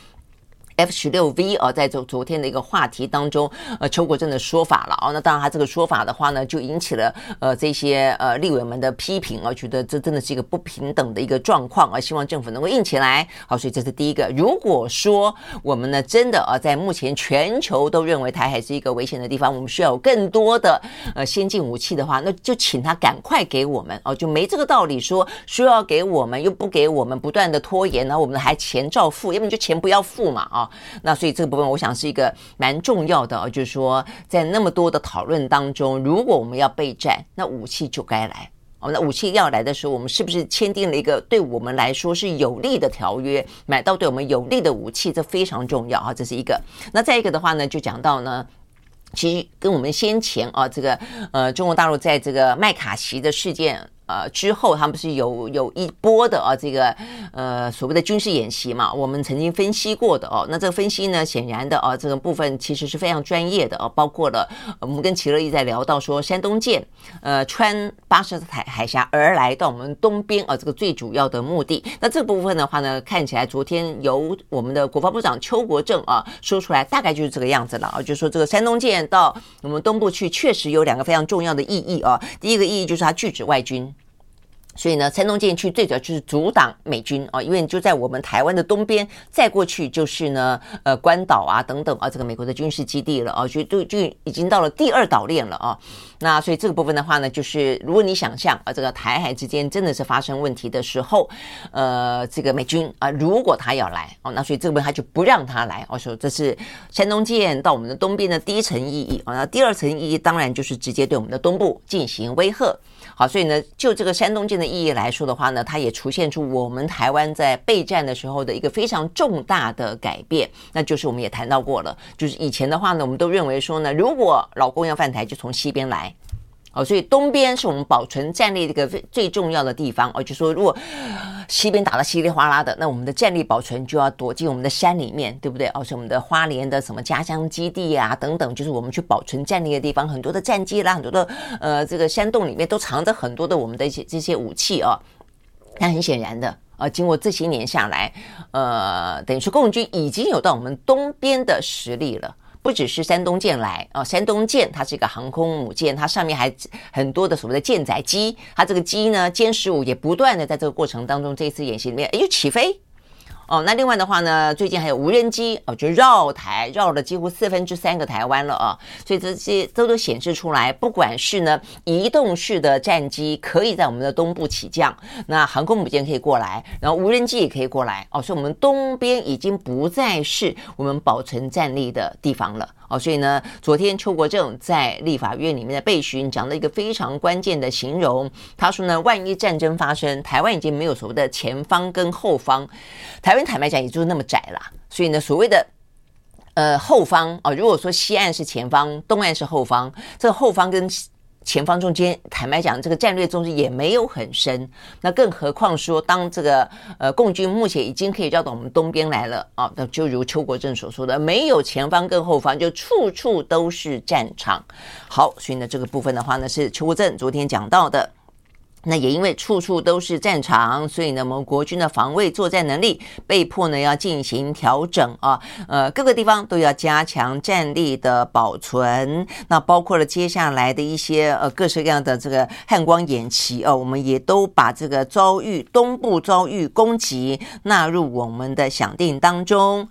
F 十六 V 啊，在昨昨天的一个话题当中，呃，邱国正的说法了啊。那当然，他这个说法的话呢，就引起了呃这些呃立委们的批评啊，觉得这真的是一个不平等的一个状况啊，希望政府能够硬起来。好，所以这是第一个。如果说我们呢真的啊，在目前全球都认为台海是一个危险的地方，我们需要有更多的呃先进武器的话，那就请他赶快给我们哦，就没这个道理说需要给我们又不给我们，不断的拖延，然后我们还钱照付，要不然就钱不要付嘛啊。那所以这个部分，我想是一个蛮重要的啊，就是说，在那么多的讨论当中，如果我们要备战，那武器就该来哦。那武器要来的时候，我们是不是签订了一个对我们来说是有利的条约，买到对我们有利的武器，这非常重要啊。这是一个。那再一个的话呢，就讲到呢，其实跟我们先前啊，这个呃，中国大陆在这个麦卡锡的事件。呃，之后他们是有有一波的啊，这个呃所谓的军事演习嘛？我们曾经分析过的哦。那这个分析呢，显然的啊，这个部分其实是非常专业的哦，包括了我们跟齐乐意在聊到说，山东舰呃穿巴士海海峡而来到我们东边啊，这个最主要的目的。那这部分的话呢，看起来昨天由我们的国防部长邱国正啊说出来，大概就是这个样子了啊，就是说这个山东舰到我们东部去，确实有两个非常重要的意义啊。第一个意义就是它拒止外军。所以呢，山东舰区最主要就是阻挡美军啊，因为就在我们台湾的东边，再过去就是呢，呃，关岛啊等等啊，这个美国的军事基地了啊，就就就已经到了第二岛链了啊。那所以这个部分的话呢，就是如果你想象啊，这个台海之间真的是发生问题的时候，呃，这个美军啊，如果他要来哦，那所以这个部分他就不让他来。我说这是山东舰到我们的东边的第一层意义啊，那第二层意义当然就是直接对我们的东部进行威吓。好，所以呢，就这个山东舰的意义来说的话呢，它也出现出我们台湾在备战的时候的一个非常重大的改变，那就是我们也谈到过了，就是以前的话呢，我们都认为说呢，如果老公要犯台，就从西边来。哦，所以东边是我们保存战力的一个最最重要的地方。哦，就说如果西边打得稀里哗啦的，那我们的战力保存就要躲进我们的山里面，对不对？哦，是我们的花莲的什么家乡基地啊等等，就是我们去保存战力的地方，很多的战机啦，很多的呃这个山洞里面都藏着很多的我们的一些这些武器啊。但很显然的，呃，经过这些年下来，呃，等于说共军已经有到我们东边的实力了。不只是山东舰来啊，山东舰它是一个航空母舰，它上面还很多的所谓的舰载机，它这个机呢，歼十五也不断的在这个过程当中，这次演习里面，又，起飞。哦，那另外的话呢，最近还有无人机哦，就绕台绕了几乎四分之三个台湾了啊，所以这些都都显示出来，不管是呢移动式的战机可以在我们的东部起降，那航空母舰可以过来，然后无人机也可以过来哦，所以我们东边已经不再是我们保存战力的地方了。哦，所以呢，昨天邱国正在立法院里面的备询讲了一个非常关键的形容，他说呢，万一战争发生，台湾已经没有所谓的前方跟后方，台湾坦白讲也就是那么窄啦，所以呢，所谓的呃后方啊，如果说西岸是前方，东岸是后方，这后方跟。前方中间，坦白讲，这个战略中心也没有很深。那更何况说，当这个呃共军目前已经可以绕到我们东边来了啊，那就如邱国正所说的，没有前方跟后方，就处处都是战场。好，所以呢，这个部分的话呢，是邱国正昨天讲到的。那也因为处处都是战场，所以呢，我们国军的防卫作战能力被迫呢要进行调整啊，呃，各个地方都要加强战力的保存。那包括了接下来的一些呃各式各样的这个汉光演习哦，我们也都把这个遭遇东部遭遇攻击纳入我们的想定当中。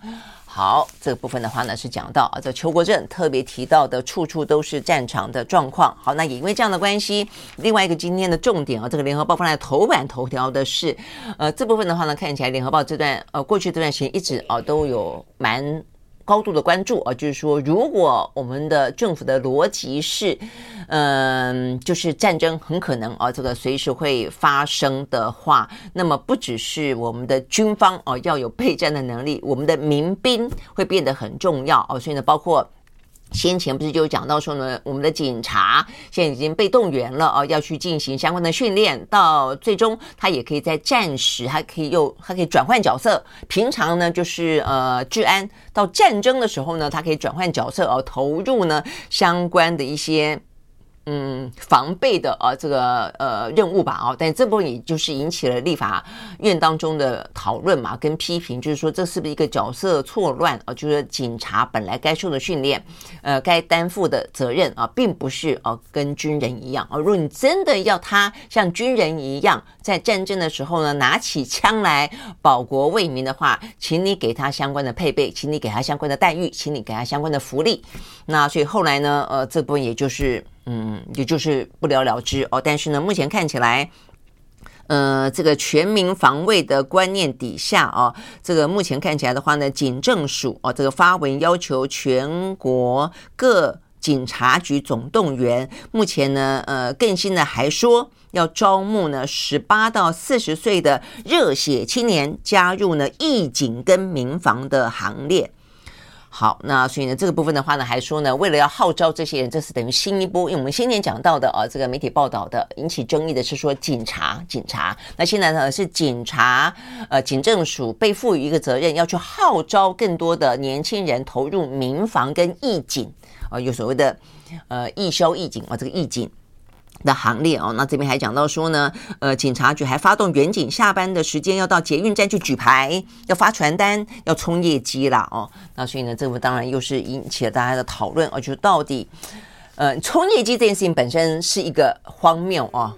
好，这个部分的话呢，是讲到啊，这邱国正特别提到的，处处都是战场的状况。好，那也因为这样的关系，另外一个今天的重点啊，这个联合报放在头版头条的是，呃，这部分的话呢，看起来联合报这段呃过去这段时间一直啊都有蛮。高度的关注啊，就是说，如果我们的政府的逻辑是，嗯，就是战争很可能啊，这个随时会发生的话，那么不只是我们的军方啊要有备战的能力，我们的民兵会变得很重要啊，所以呢，包括。先前不是就讲到说呢，我们的警察现在已经被动员了啊，要去进行相关的训练，到最终他也可以在战时，还可以又还可以转换角色。平常呢就是呃治安，到战争的时候呢，他可以转换角色而投入呢相关的一些嗯，防备的啊，这个呃任务吧啊，但这部分也就是引起了立法院当中的讨论嘛，跟批评，就是说这是不是一个角色错乱啊？就是警察本来该受的训练，呃，该担负的责任啊，并不是啊跟军人一样啊。如果你真的要他像军人一样，在战争的时候呢，拿起枪来保国为民的话，请你给他相关的配备，请你给他相关的待遇，请你给他相关的福利。那所以后来呢，呃，这部分也就是。嗯，也就是不了了之哦。但是呢，目前看起来，呃，这个全民防卫的观念底下哦，这个目前看起来的话呢，警政署哦，这个发文要求全国各警察局总动员。目前呢，呃，更新的还说要招募呢十八到四十岁的热血青年加入呢义警跟民防的行列。好，那所以呢，这个部分的话呢，还说呢，为了要号召这些人，这是等于新一波。因为我们先前讲到的啊，这个媒体报道的引起争议的是说警察，警察。那现在呢是警察，呃，警政署被赋予一个责任，要去号召更多的年轻人投入民防跟义警啊，有所谓的呃义消义警啊，这个义警。的行列哦，那这边还讲到说呢，呃，警察局还发动远警下班的时间要到捷运站去举牌，要发传单，要冲业绩啦哦。那所以呢，这个当然又是引起了大家的讨论，而就到底，呃，冲业绩这件事情本身是一个荒谬哦。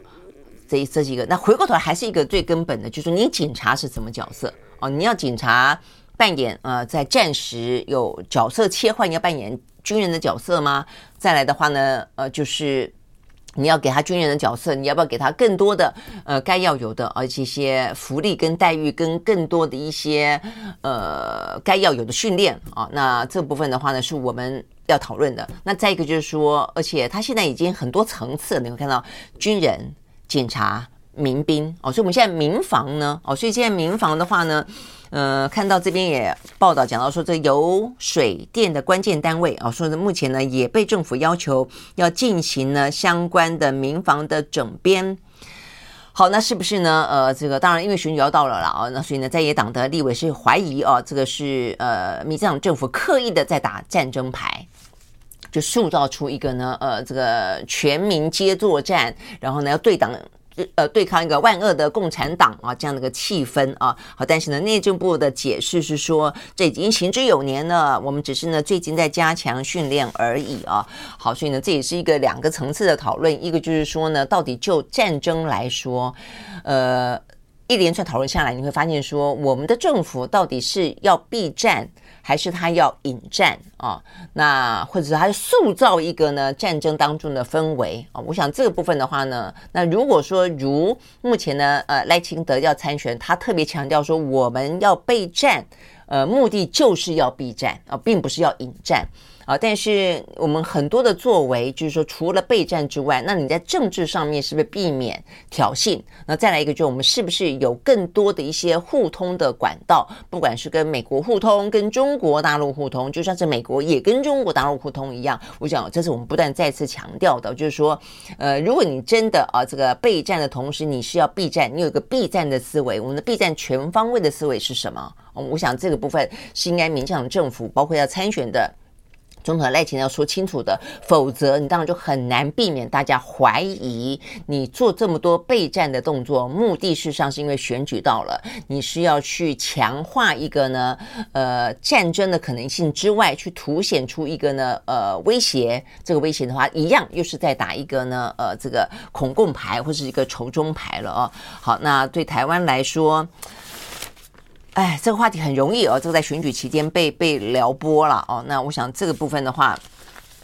这这几个，那回过头来还是一个最根本的，就是你警察是什么角色哦？你要警察扮演呃，在战时有角色切换，要扮演军人的角色吗？再来的话呢，呃，就是。你要给他军人的角色，你要不要给他更多的呃该要有的，而且一些福利跟待遇，跟更多的一些呃该要有的训练啊？那这部分的话呢，是我们要讨论的。那再一个就是说，而且他现在已经很多层次，你会看到军人、警察、民兵哦，所以我们现在民防呢哦，所以现在民防的话呢。呃，看到这边也报道讲到说，这油水电的关键单位啊，说的目前呢也被政府要求要进行呢相关的民防的整编。好，那是不是呢？呃，这个当然因为选举要到了了啊，那所以呢，在野党的立委是怀疑啊，这个是呃民进党政府刻意的在打战争牌，就塑造出一个呢呃这个全民皆作战，然后呢要对党。呃，对抗一个万恶的共产党啊，这样的一个气氛啊，好，但是呢，内政部的解释是说，这已经行之有年了，我们只是呢最近在加强训练而已啊。好，所以呢，这也是一个两个层次的讨论，一个就是说呢，到底就战争来说，呃，一连串讨论下来，你会发现说，我们的政府到底是要避战。还是他要引战啊？那或者是他塑造一个呢战争当中的氛围啊？我想这个部分的话呢，那如果说如目前呢，呃，赖清德要参选，他特别强调说我们要备战，呃，目的就是要避战啊，并不是要引战。啊，但是我们很多的作为，就是说，除了备战之外，那你在政治上面是不是避免挑衅？那再来一个，就是我们是不是有更多的一些互通的管道？不管是跟美国互通，跟中国大陆互通，就像是美国也跟中国大陆互通一样。我想，这是我们不断再次强调的，就是说，呃，如果你真的啊，这个备战的同时，你是要避战，你有一个避战的思维，我们的避战全方位的思维是什么？我想这个部分是应该民进党政府，包括要参选的。综合赖清德要说清楚的，否则你当然就很难避免大家怀疑你做这么多备战的动作，目的事上是因为选举到了，你是要去强化一个呢，呃，战争的可能性之外，去凸显出一个呢，呃，威胁。这个威胁的话，一样又是在打一个呢，呃，这个恐共牌或是一个仇中牌了哦。好，那对台湾来说。哎，这个话题很容易哦，这个在选举期间被被撩拨了哦。那我想这个部分的话，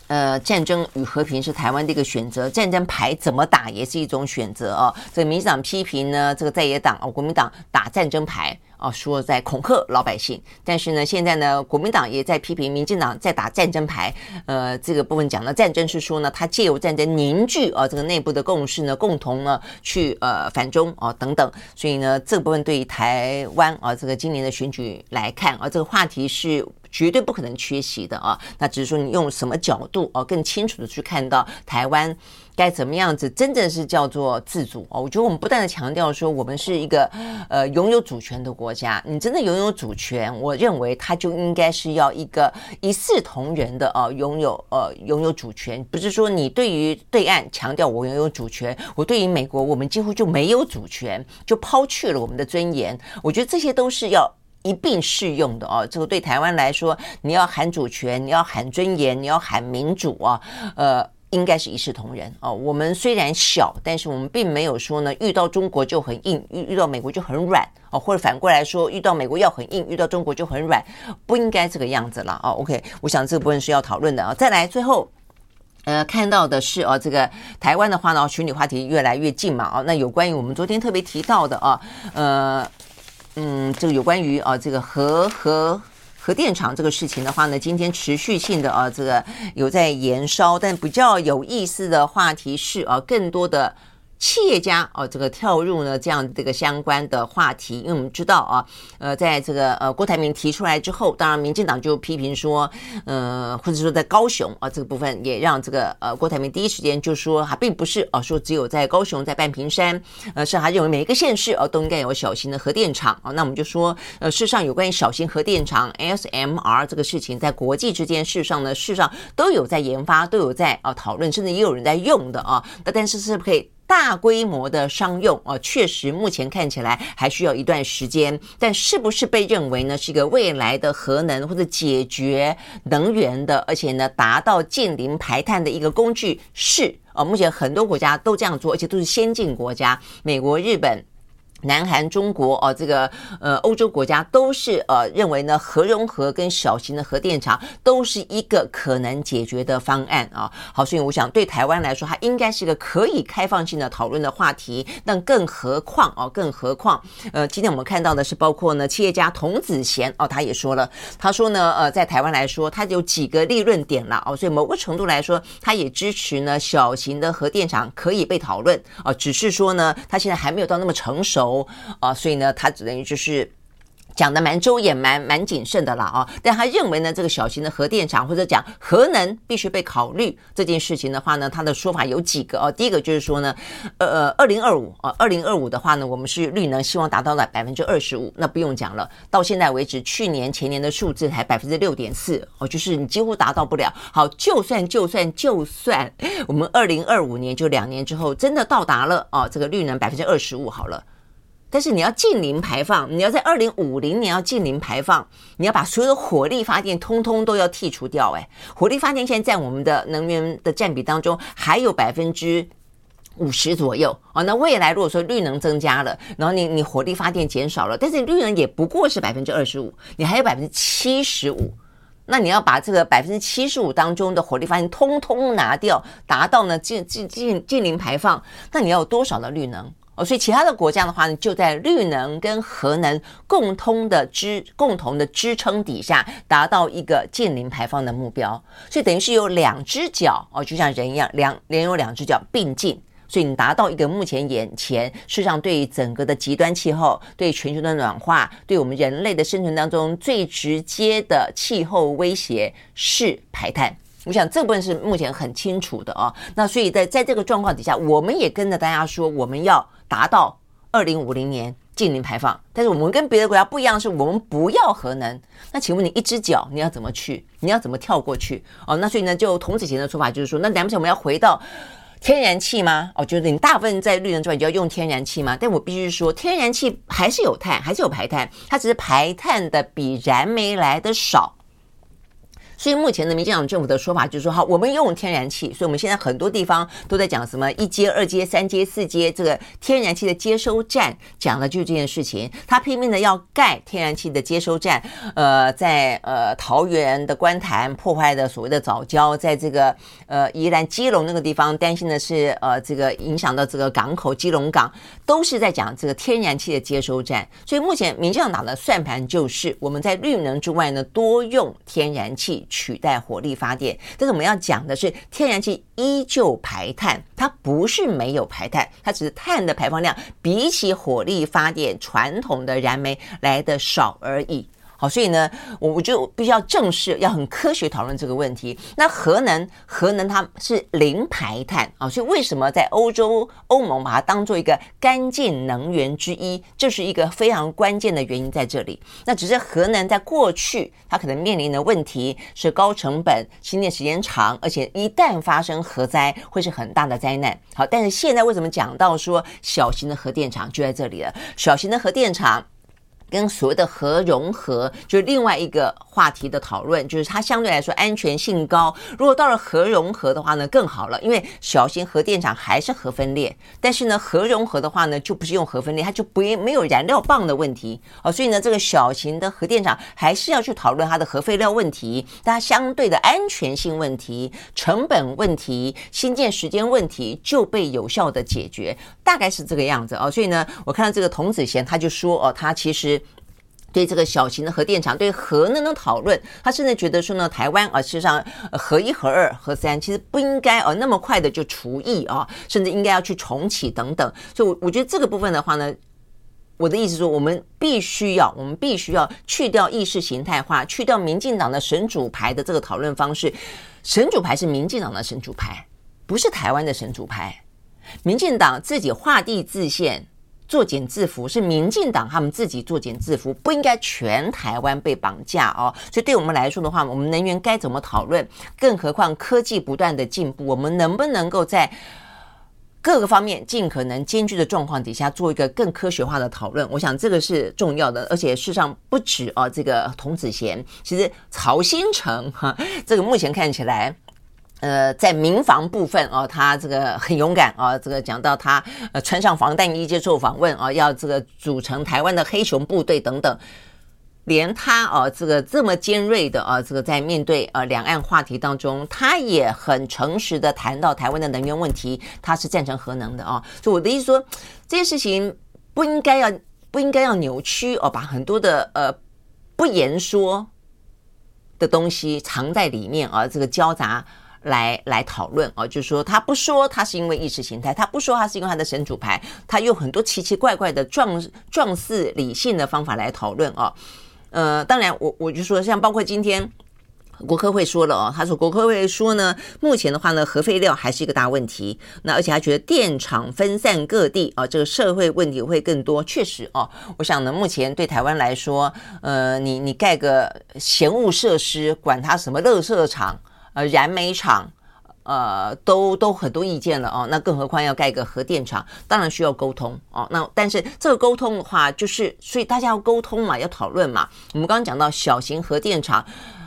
呃，战争与和平是台湾的一个选择，战争牌怎么打也是一种选择哦。这个民进党批评呢，这个在野党哦，国民党打战争牌。哦，说在恐吓老百姓，但是呢，现在呢，国民党也在批评民进党在打战争牌。呃，这个部分讲的战争是说呢，他借由战争凝聚啊这个内部的共识呢，共同呢去呃反中啊等等。所以呢，这部分对于台湾啊这个今年的选举来看啊，这个话题是绝对不可能缺席的啊。那只是说你用什么角度啊，更清楚的去看到台湾。该怎么样子，真正是叫做自主哦。我觉得我们不断的强调说，我们是一个呃拥有主权的国家。你真的拥有主权，我认为它就应该是要一个一视同仁的啊，拥有呃拥有主权。不是说你对于对岸强调我拥有主权，我对于美国我们几乎就没有主权，就抛去了我们的尊严。我觉得这些都是要一并适用的哦。这个对台湾来说，你要喊主权，你要喊尊严，你要喊民主啊，呃。应该是一视同仁哦。我们虽然小，但是我们并没有说呢，遇到中国就很硬，遇遇到美国就很软哦，或者反过来说，遇到美国要很硬，遇到中国就很软，不应该这个样子了哦。OK，我想这个部分是要讨论的啊。再来，最后呃看到的是哦，这个台湾的话呢，群体话题越来越近嘛啊。那有关于我们昨天特别提到的啊，呃嗯，这个有关于啊这个核核。核电厂这个事情的话呢，今天持续性的啊，这个有在延烧，但比较有意思的话题是啊，更多的。企业家哦，这个跳入呢这样这个相关的话题，因为我们知道啊，呃，在这个呃郭台铭提出来之后，当然民进党就批评说，呃，或者说在高雄啊这个部分也让这个呃郭台铭第一时间就说，他并不是啊说只有在高雄在半屏山，呃，是他认为每一个县市啊都应该有小型的核电厂啊。那我们就说，呃，事实上有关于小型核电厂 SMR 这个事情，在国际之间事实上呢，事实上都有在研发，都有在啊讨论，甚至也有人在用的啊。那但是是不可以？大规模的商用哦，确实目前看起来还需要一段时间。但是不是被认为呢是一个未来的核能或者解决能源的，而且呢达到近零排碳的一个工具？是啊，目前很多国家都这样做，而且都是先进国家，美国、日本。南韩、中国哦，这个呃，欧洲国家都是呃认为呢，核融合跟小型的核电厂都是一个可能解决的方案啊。好，所以我想对台湾来说，它应该是个可以开放性的讨论的话题。但更何况哦，更何况呃，今天我们看到的是，包括呢，企业家童子贤哦，他也说了，他说呢，呃，在台湾来说，他有几个利润点了哦，所以某个程度来说，他也支持呢，小型的核电厂可以被讨论啊，只是说呢，他现在还没有到那么成熟。啊，所以呢，他只等于就是。讲的蛮周也，蛮蛮谨慎的了啊。但他认为呢，这个小型的核电厂或者讲核能必须被考虑这件事情的话呢，他的说法有几个哦。第一个就是说呢，呃，二零二五啊，二零二五的话呢，我们是绿能希望达到了百分之二十五。那不用讲了，到现在为止，去年前年的数字才百分之六点四哦，就是你几乎达到不了。好，就算就算就算我们二零二五年就两年之后真的到达了哦，这个绿能百分之二十五好了。但是你要近零排放，你要在二零五零年要近零排放，你要把所有的火力发电通通都要剔除掉。哎，火力发电现在在我们的能源的占比当中还有百分之五十左右啊。那未来如果说绿能增加了，然后你你火力发电减少了，但是绿能也不过是百分之二十五，你还有百分之七十五。那你要把这个百分之七十五当中的火力发电通通拿掉，达到呢近近近近零排放，那你要有多少的绿能？所以其他的国家的话呢，就在绿能跟核能共通的支共同的支撑底下，达到一个净零排放的目标。所以等于是有两只脚哦，就像人一样，两连有两只脚并进。所以你达到一个目前眼前事实上对于整个的极端气候、对全球的暖化、对我们人类的生存当中最直接的气候威胁是排碳。我想这部分是目前很清楚的哦。那所以在在这个状况底下，我们也跟着大家说，我们要达到二零五零年净零排放。但是我们跟别的国家不一样，是我们不要核能。那请问你一只脚你要怎么去？你要怎么跳过去？哦，那所以呢，就童子贤的说法就是说，那难不成我们要回到天然气吗？哦，就是你大部分在绿能之外，你就要用天然气吗？但我必须说，天然气还是有碳，还是有排碳，它只是排碳的比燃煤来的少。所以目前的民进党政府的说法就是说，好，我们用天然气，所以我们现在很多地方都在讲什么一阶、二阶、三阶、四阶，这个天然气的接收站，讲的就是这件事情。他拼命的要盖天然气的接收站，呃，在呃桃园的观潭破坏的所谓的早礁，在这个呃宜兰基隆那个地方，担心的是呃这个影响到这个港口基隆港，都是在讲这个天然气的接收站。所以目前民进党的算盘就是，我们在绿能之外呢，多用天然气。取代火力发电，但是我们要讲的是，天然气依旧排碳，它不是没有排碳，它只是碳的排放量比起火力发电传统的燃煤来的少而已。好，所以呢，我我就必须要正视，要很科学讨论这个问题。那核能，核能它是零排碳啊，所以为什么在欧洲欧盟把它当做一个干净能源之一，这是一个非常关键的原因在这里。那只是核能在过去它可能面临的问题是高成本、兴建时间长，而且一旦发生核灾会是很大的灾难。好，但是现在为什么讲到说小型的核电厂就在这里了？小型的核电厂。跟所谓的核融合，就是另外一个话题的讨论，就是它相对来说安全性高。如果到了核融合的话呢，更好了，因为小型核电厂还是核分裂，但是呢，核融合的话呢，就不是用核分裂，它就不没有燃料棒的问题哦。所以呢，这个小型的核电厂还是要去讨论它的核废料问题，它相对的安全性问题、成本问题、新建时间问题就被有效的解决，大概是这个样子哦。所以呢，我看到这个童子贤他就说哦，他其实。对这个小型的核电厂，对核能的讨论，他甚至觉得说呢，台湾啊，事实上核一、核二、核三其实不应该啊那么快的就除役啊，甚至应该要去重启等等。所以，我我觉得这个部分的话呢，我的意思说，我们必须要，我们必须要去掉意识形态化，去掉民进党的神主牌的这个讨论方式。神主牌是民进党的神主牌，不是台湾的神主牌。民进党自己画地自限。作茧自缚是民进党他们自己作茧自缚，不应该全台湾被绑架哦。所以对我们来说的话，我们能源该怎么讨论？更何况科技不断的进步，我们能不能够在各个方面尽可能艰巨的状况底下做一个更科学化的讨论？我想这个是重要的，而且事实上不止哦。这个童子贤，其实曹新成哈，这个目前看起来。呃，在民防部分哦，他这个很勇敢啊，这个讲到他呃穿上防弹衣接受访问啊，要这个组成台湾的黑熊部队等等，连他啊这个这么尖锐的啊，这个在面对呃两岸话题当中，他也很诚实的谈到台湾的能源问题，他是赞成核能的啊，所以我的意思说，这些事情不应该要不应该要扭曲哦，把很多的呃不言说的东西藏在里面啊，这个交杂。来来讨论啊，就是说他不说他是因为意识形态，他不说他是因为他的神主牌，他用很多奇奇怪怪的状状似理性的方法来讨论啊。呃，当然我我就说，像包括今天国科会说了哦，他说国科会说呢，目前的话呢，核废料还是一个大问题。那而且他觉得电厂分散各地啊，这个社会问题会更多。确实哦，我想呢，目前对台湾来说，呃，你你盖个嫌恶设施，管它什么垃圾场。呃，燃煤厂，呃，都都很多意见了哦。那更何况要盖个核电厂，当然需要沟通哦。那但是这个沟通的话，就是所以大家要沟通嘛，要讨论嘛。我们刚刚讲到小型核电厂，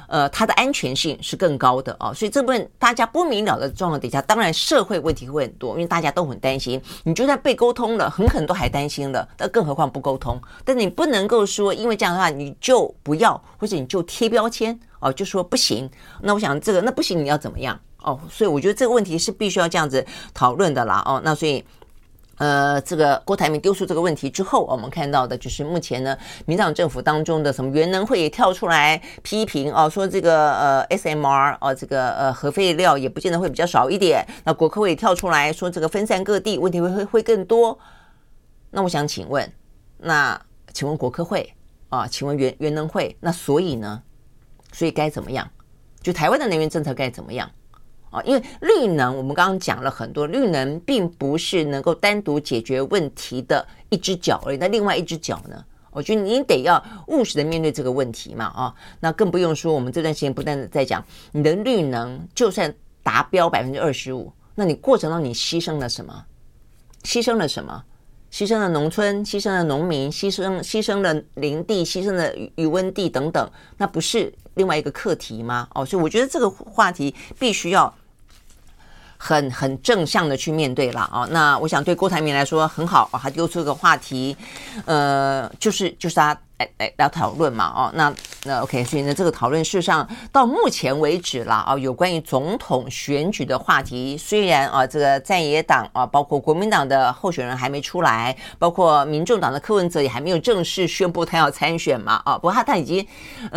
呃，它的安全性是更高的哦。所以这部分大家不明了的状况底下，当然社会问题会很多，因为大家都很担心。你就算被沟通了，很可能都还担心了。那更何况不沟通？但你不能够说，因为这样的话你就不要，或者你就贴标签。哦，就说不行，那我想这个那不行，你要怎么样？哦，所以我觉得这个问题是必须要这样子讨论的啦。哦，那所以，呃，这个郭台铭丢出这个问题之后，我们看到的就是目前呢，民进党政府当中的什么原能会也跳出来批评哦，说这个呃 SMR 哦，这个呃核废料也不见得会比较少一点。那国科会也跳出来说这个分散各地问题会会会更多。那我想请问，那请问国科会啊，请问原原能会，那所以呢？所以该怎么样？就台湾的能源政策该怎么样啊？因为绿能，我们刚刚讲了很多，绿能并不是能够单独解决问题的一只脚而已。那另外一只脚呢？我觉得你得要务实的面对这个问题嘛啊！那更不用说，我们这段时间不断的在讲，你的绿能就算达标百分之二十五，那你过程当中你牺牲了什么？牺牲了什么？牺牲了农村，牺牲了农民，牺牲牺牲了林地，牺牲了鱼塭地等等，那不是另外一个课题吗？哦，所以我觉得这个话题必须要很很正向的去面对了啊、那我想对郭台铭来说很好啊，他丢出个话题，呃，就是就是他。哎哎来讨论嘛，哦，那那 OK，所以呢，这个讨论事实上到目前为止啦，啊，有关于总统选举的话题，虽然啊，这个在野党啊，包括国民党的候选人还没出来，包括民众党的柯文哲也还没有正式宣布他要参选嘛，啊，不过他他已经，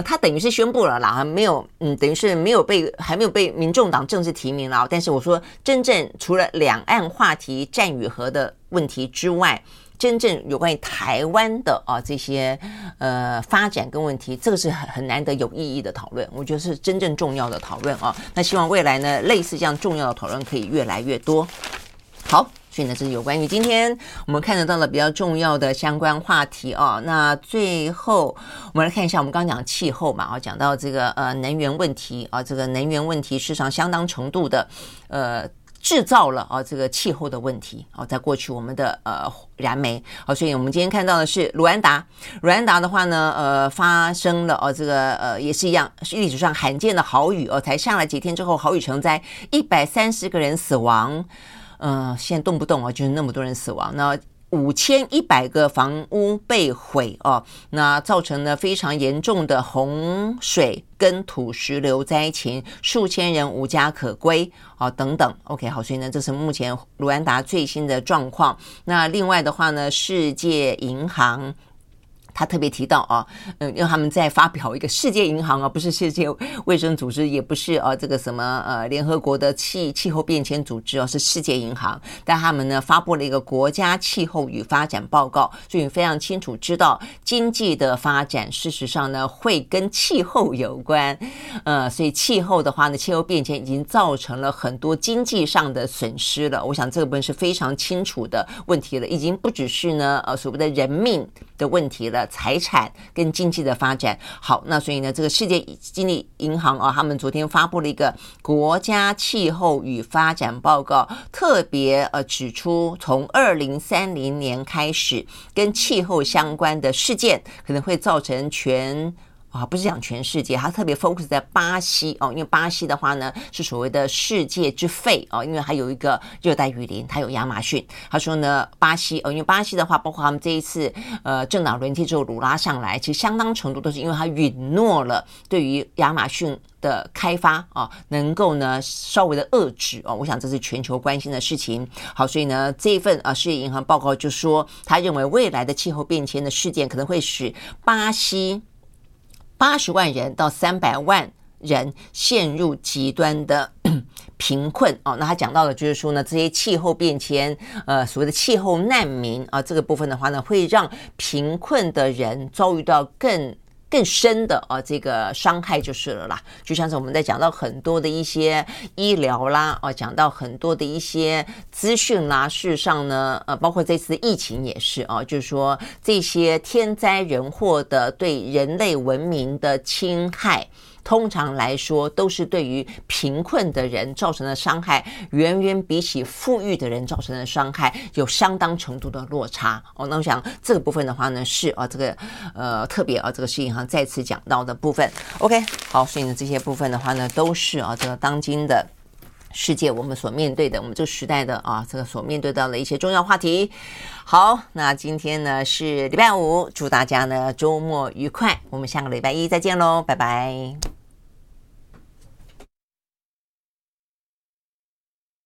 他等于是宣布了啦，没有，嗯，等于是没有被还没有被民众党正式提名了，但是我说真正除了两岸话题战与和的问题之外。真正有关于台湾的啊这些呃发展跟问题，这个是很很难得有意义的讨论，我觉得是真正重要的讨论啊。那希望未来呢，类似这样重要的讨论可以越来越多。好，所以呢，这是有关于今天我们看得到的比较重要的相关话题啊。那最后我们来看一下，我们刚讲气候嘛，啊，讲到这个呃能源问题啊，这个能源问题事实上相当程度的呃。制造了啊这个气候的问题啊，在过去我们的呃燃煤。啊，所以我们今天看到的是卢安达，卢安达的话呢，呃发生了哦这个呃也是一样是历史上罕见的豪雨哦，才下了几天之后豪雨成灾，一百三十个人死亡，嗯、现在动不动啊就是那么多人死亡。那。五千一百个房屋被毁哦，那造成了非常严重的洪水跟土石流灾情，数千人无家可归、哦，等等。OK，好，所以呢，这是目前卢安达最新的状况。那另外的话呢，世界银行。他特别提到啊，嗯，因为他们在发表一个世界银行啊，不是世界卫生组织，也不是啊这个什么呃联合国的气气候变迁组织哦，是世界银行。但他们呢发布了一个国家气候与发展报告，所以非常清楚知道经济的发展事实上呢会跟气候有关。呃，所以气候的话呢，气候变迁已经造成了很多经济上的损失了。我想这个部分是非常清楚的问题了，已经不只是呢呃所谓的人命的问题了。财产跟经济的发展，好，那所以呢，这个世界经济银行啊，他们昨天发布了一个国家气候与发展报告，特别呃指出，从二零三零年开始，跟气候相关的事件可能会造成全。啊，不是讲全世界，他特别 focus 在巴西哦，因为巴西的话呢是所谓的世界之肺哦，因为还有一个热带雨林，它有亚马逊。他说呢，巴西哦，因为巴西的话，包括他们这一次呃政党轮替之后，鲁拉上来，其实相当程度都是因为他允诺了对于亚马逊的开发啊，能够呢稍微的遏制哦。我想这是全球关心的事情。好，所以呢这一份啊世界银行报告就说，他认为未来的气候变迁的事件可能会使巴西。八十万人到三百万人陷入极端的 贫困哦，那他讲到的就是说呢，这些气候变迁，呃，所谓的气候难民啊，这个部分的话呢，会让贫困的人遭遇到更。更深的啊，这个伤害就是了啦。就像是我们在讲到很多的一些医疗啦，哦，讲到很多的一些资讯啦，事实上呢，呃，包括这次疫情也是啊，就是说这些天灾人祸的对人类文明的侵害。通常来说，都是对于贫困的人造成的伤害，远远比起富裕的人造成的伤害有相当程度的落差。哦，那我想这个部分的话呢，是啊，这个呃特别啊，这个是银行再次讲到的部分。OK，好，所以呢，这些部分的话呢，都是啊，这个当今的世界我们所面对的，我们这个时代的啊，这个所面对到的一些重要话题。好，那今天呢是礼拜五，祝大家呢周末愉快，我们下个礼拜一再见喽，拜拜。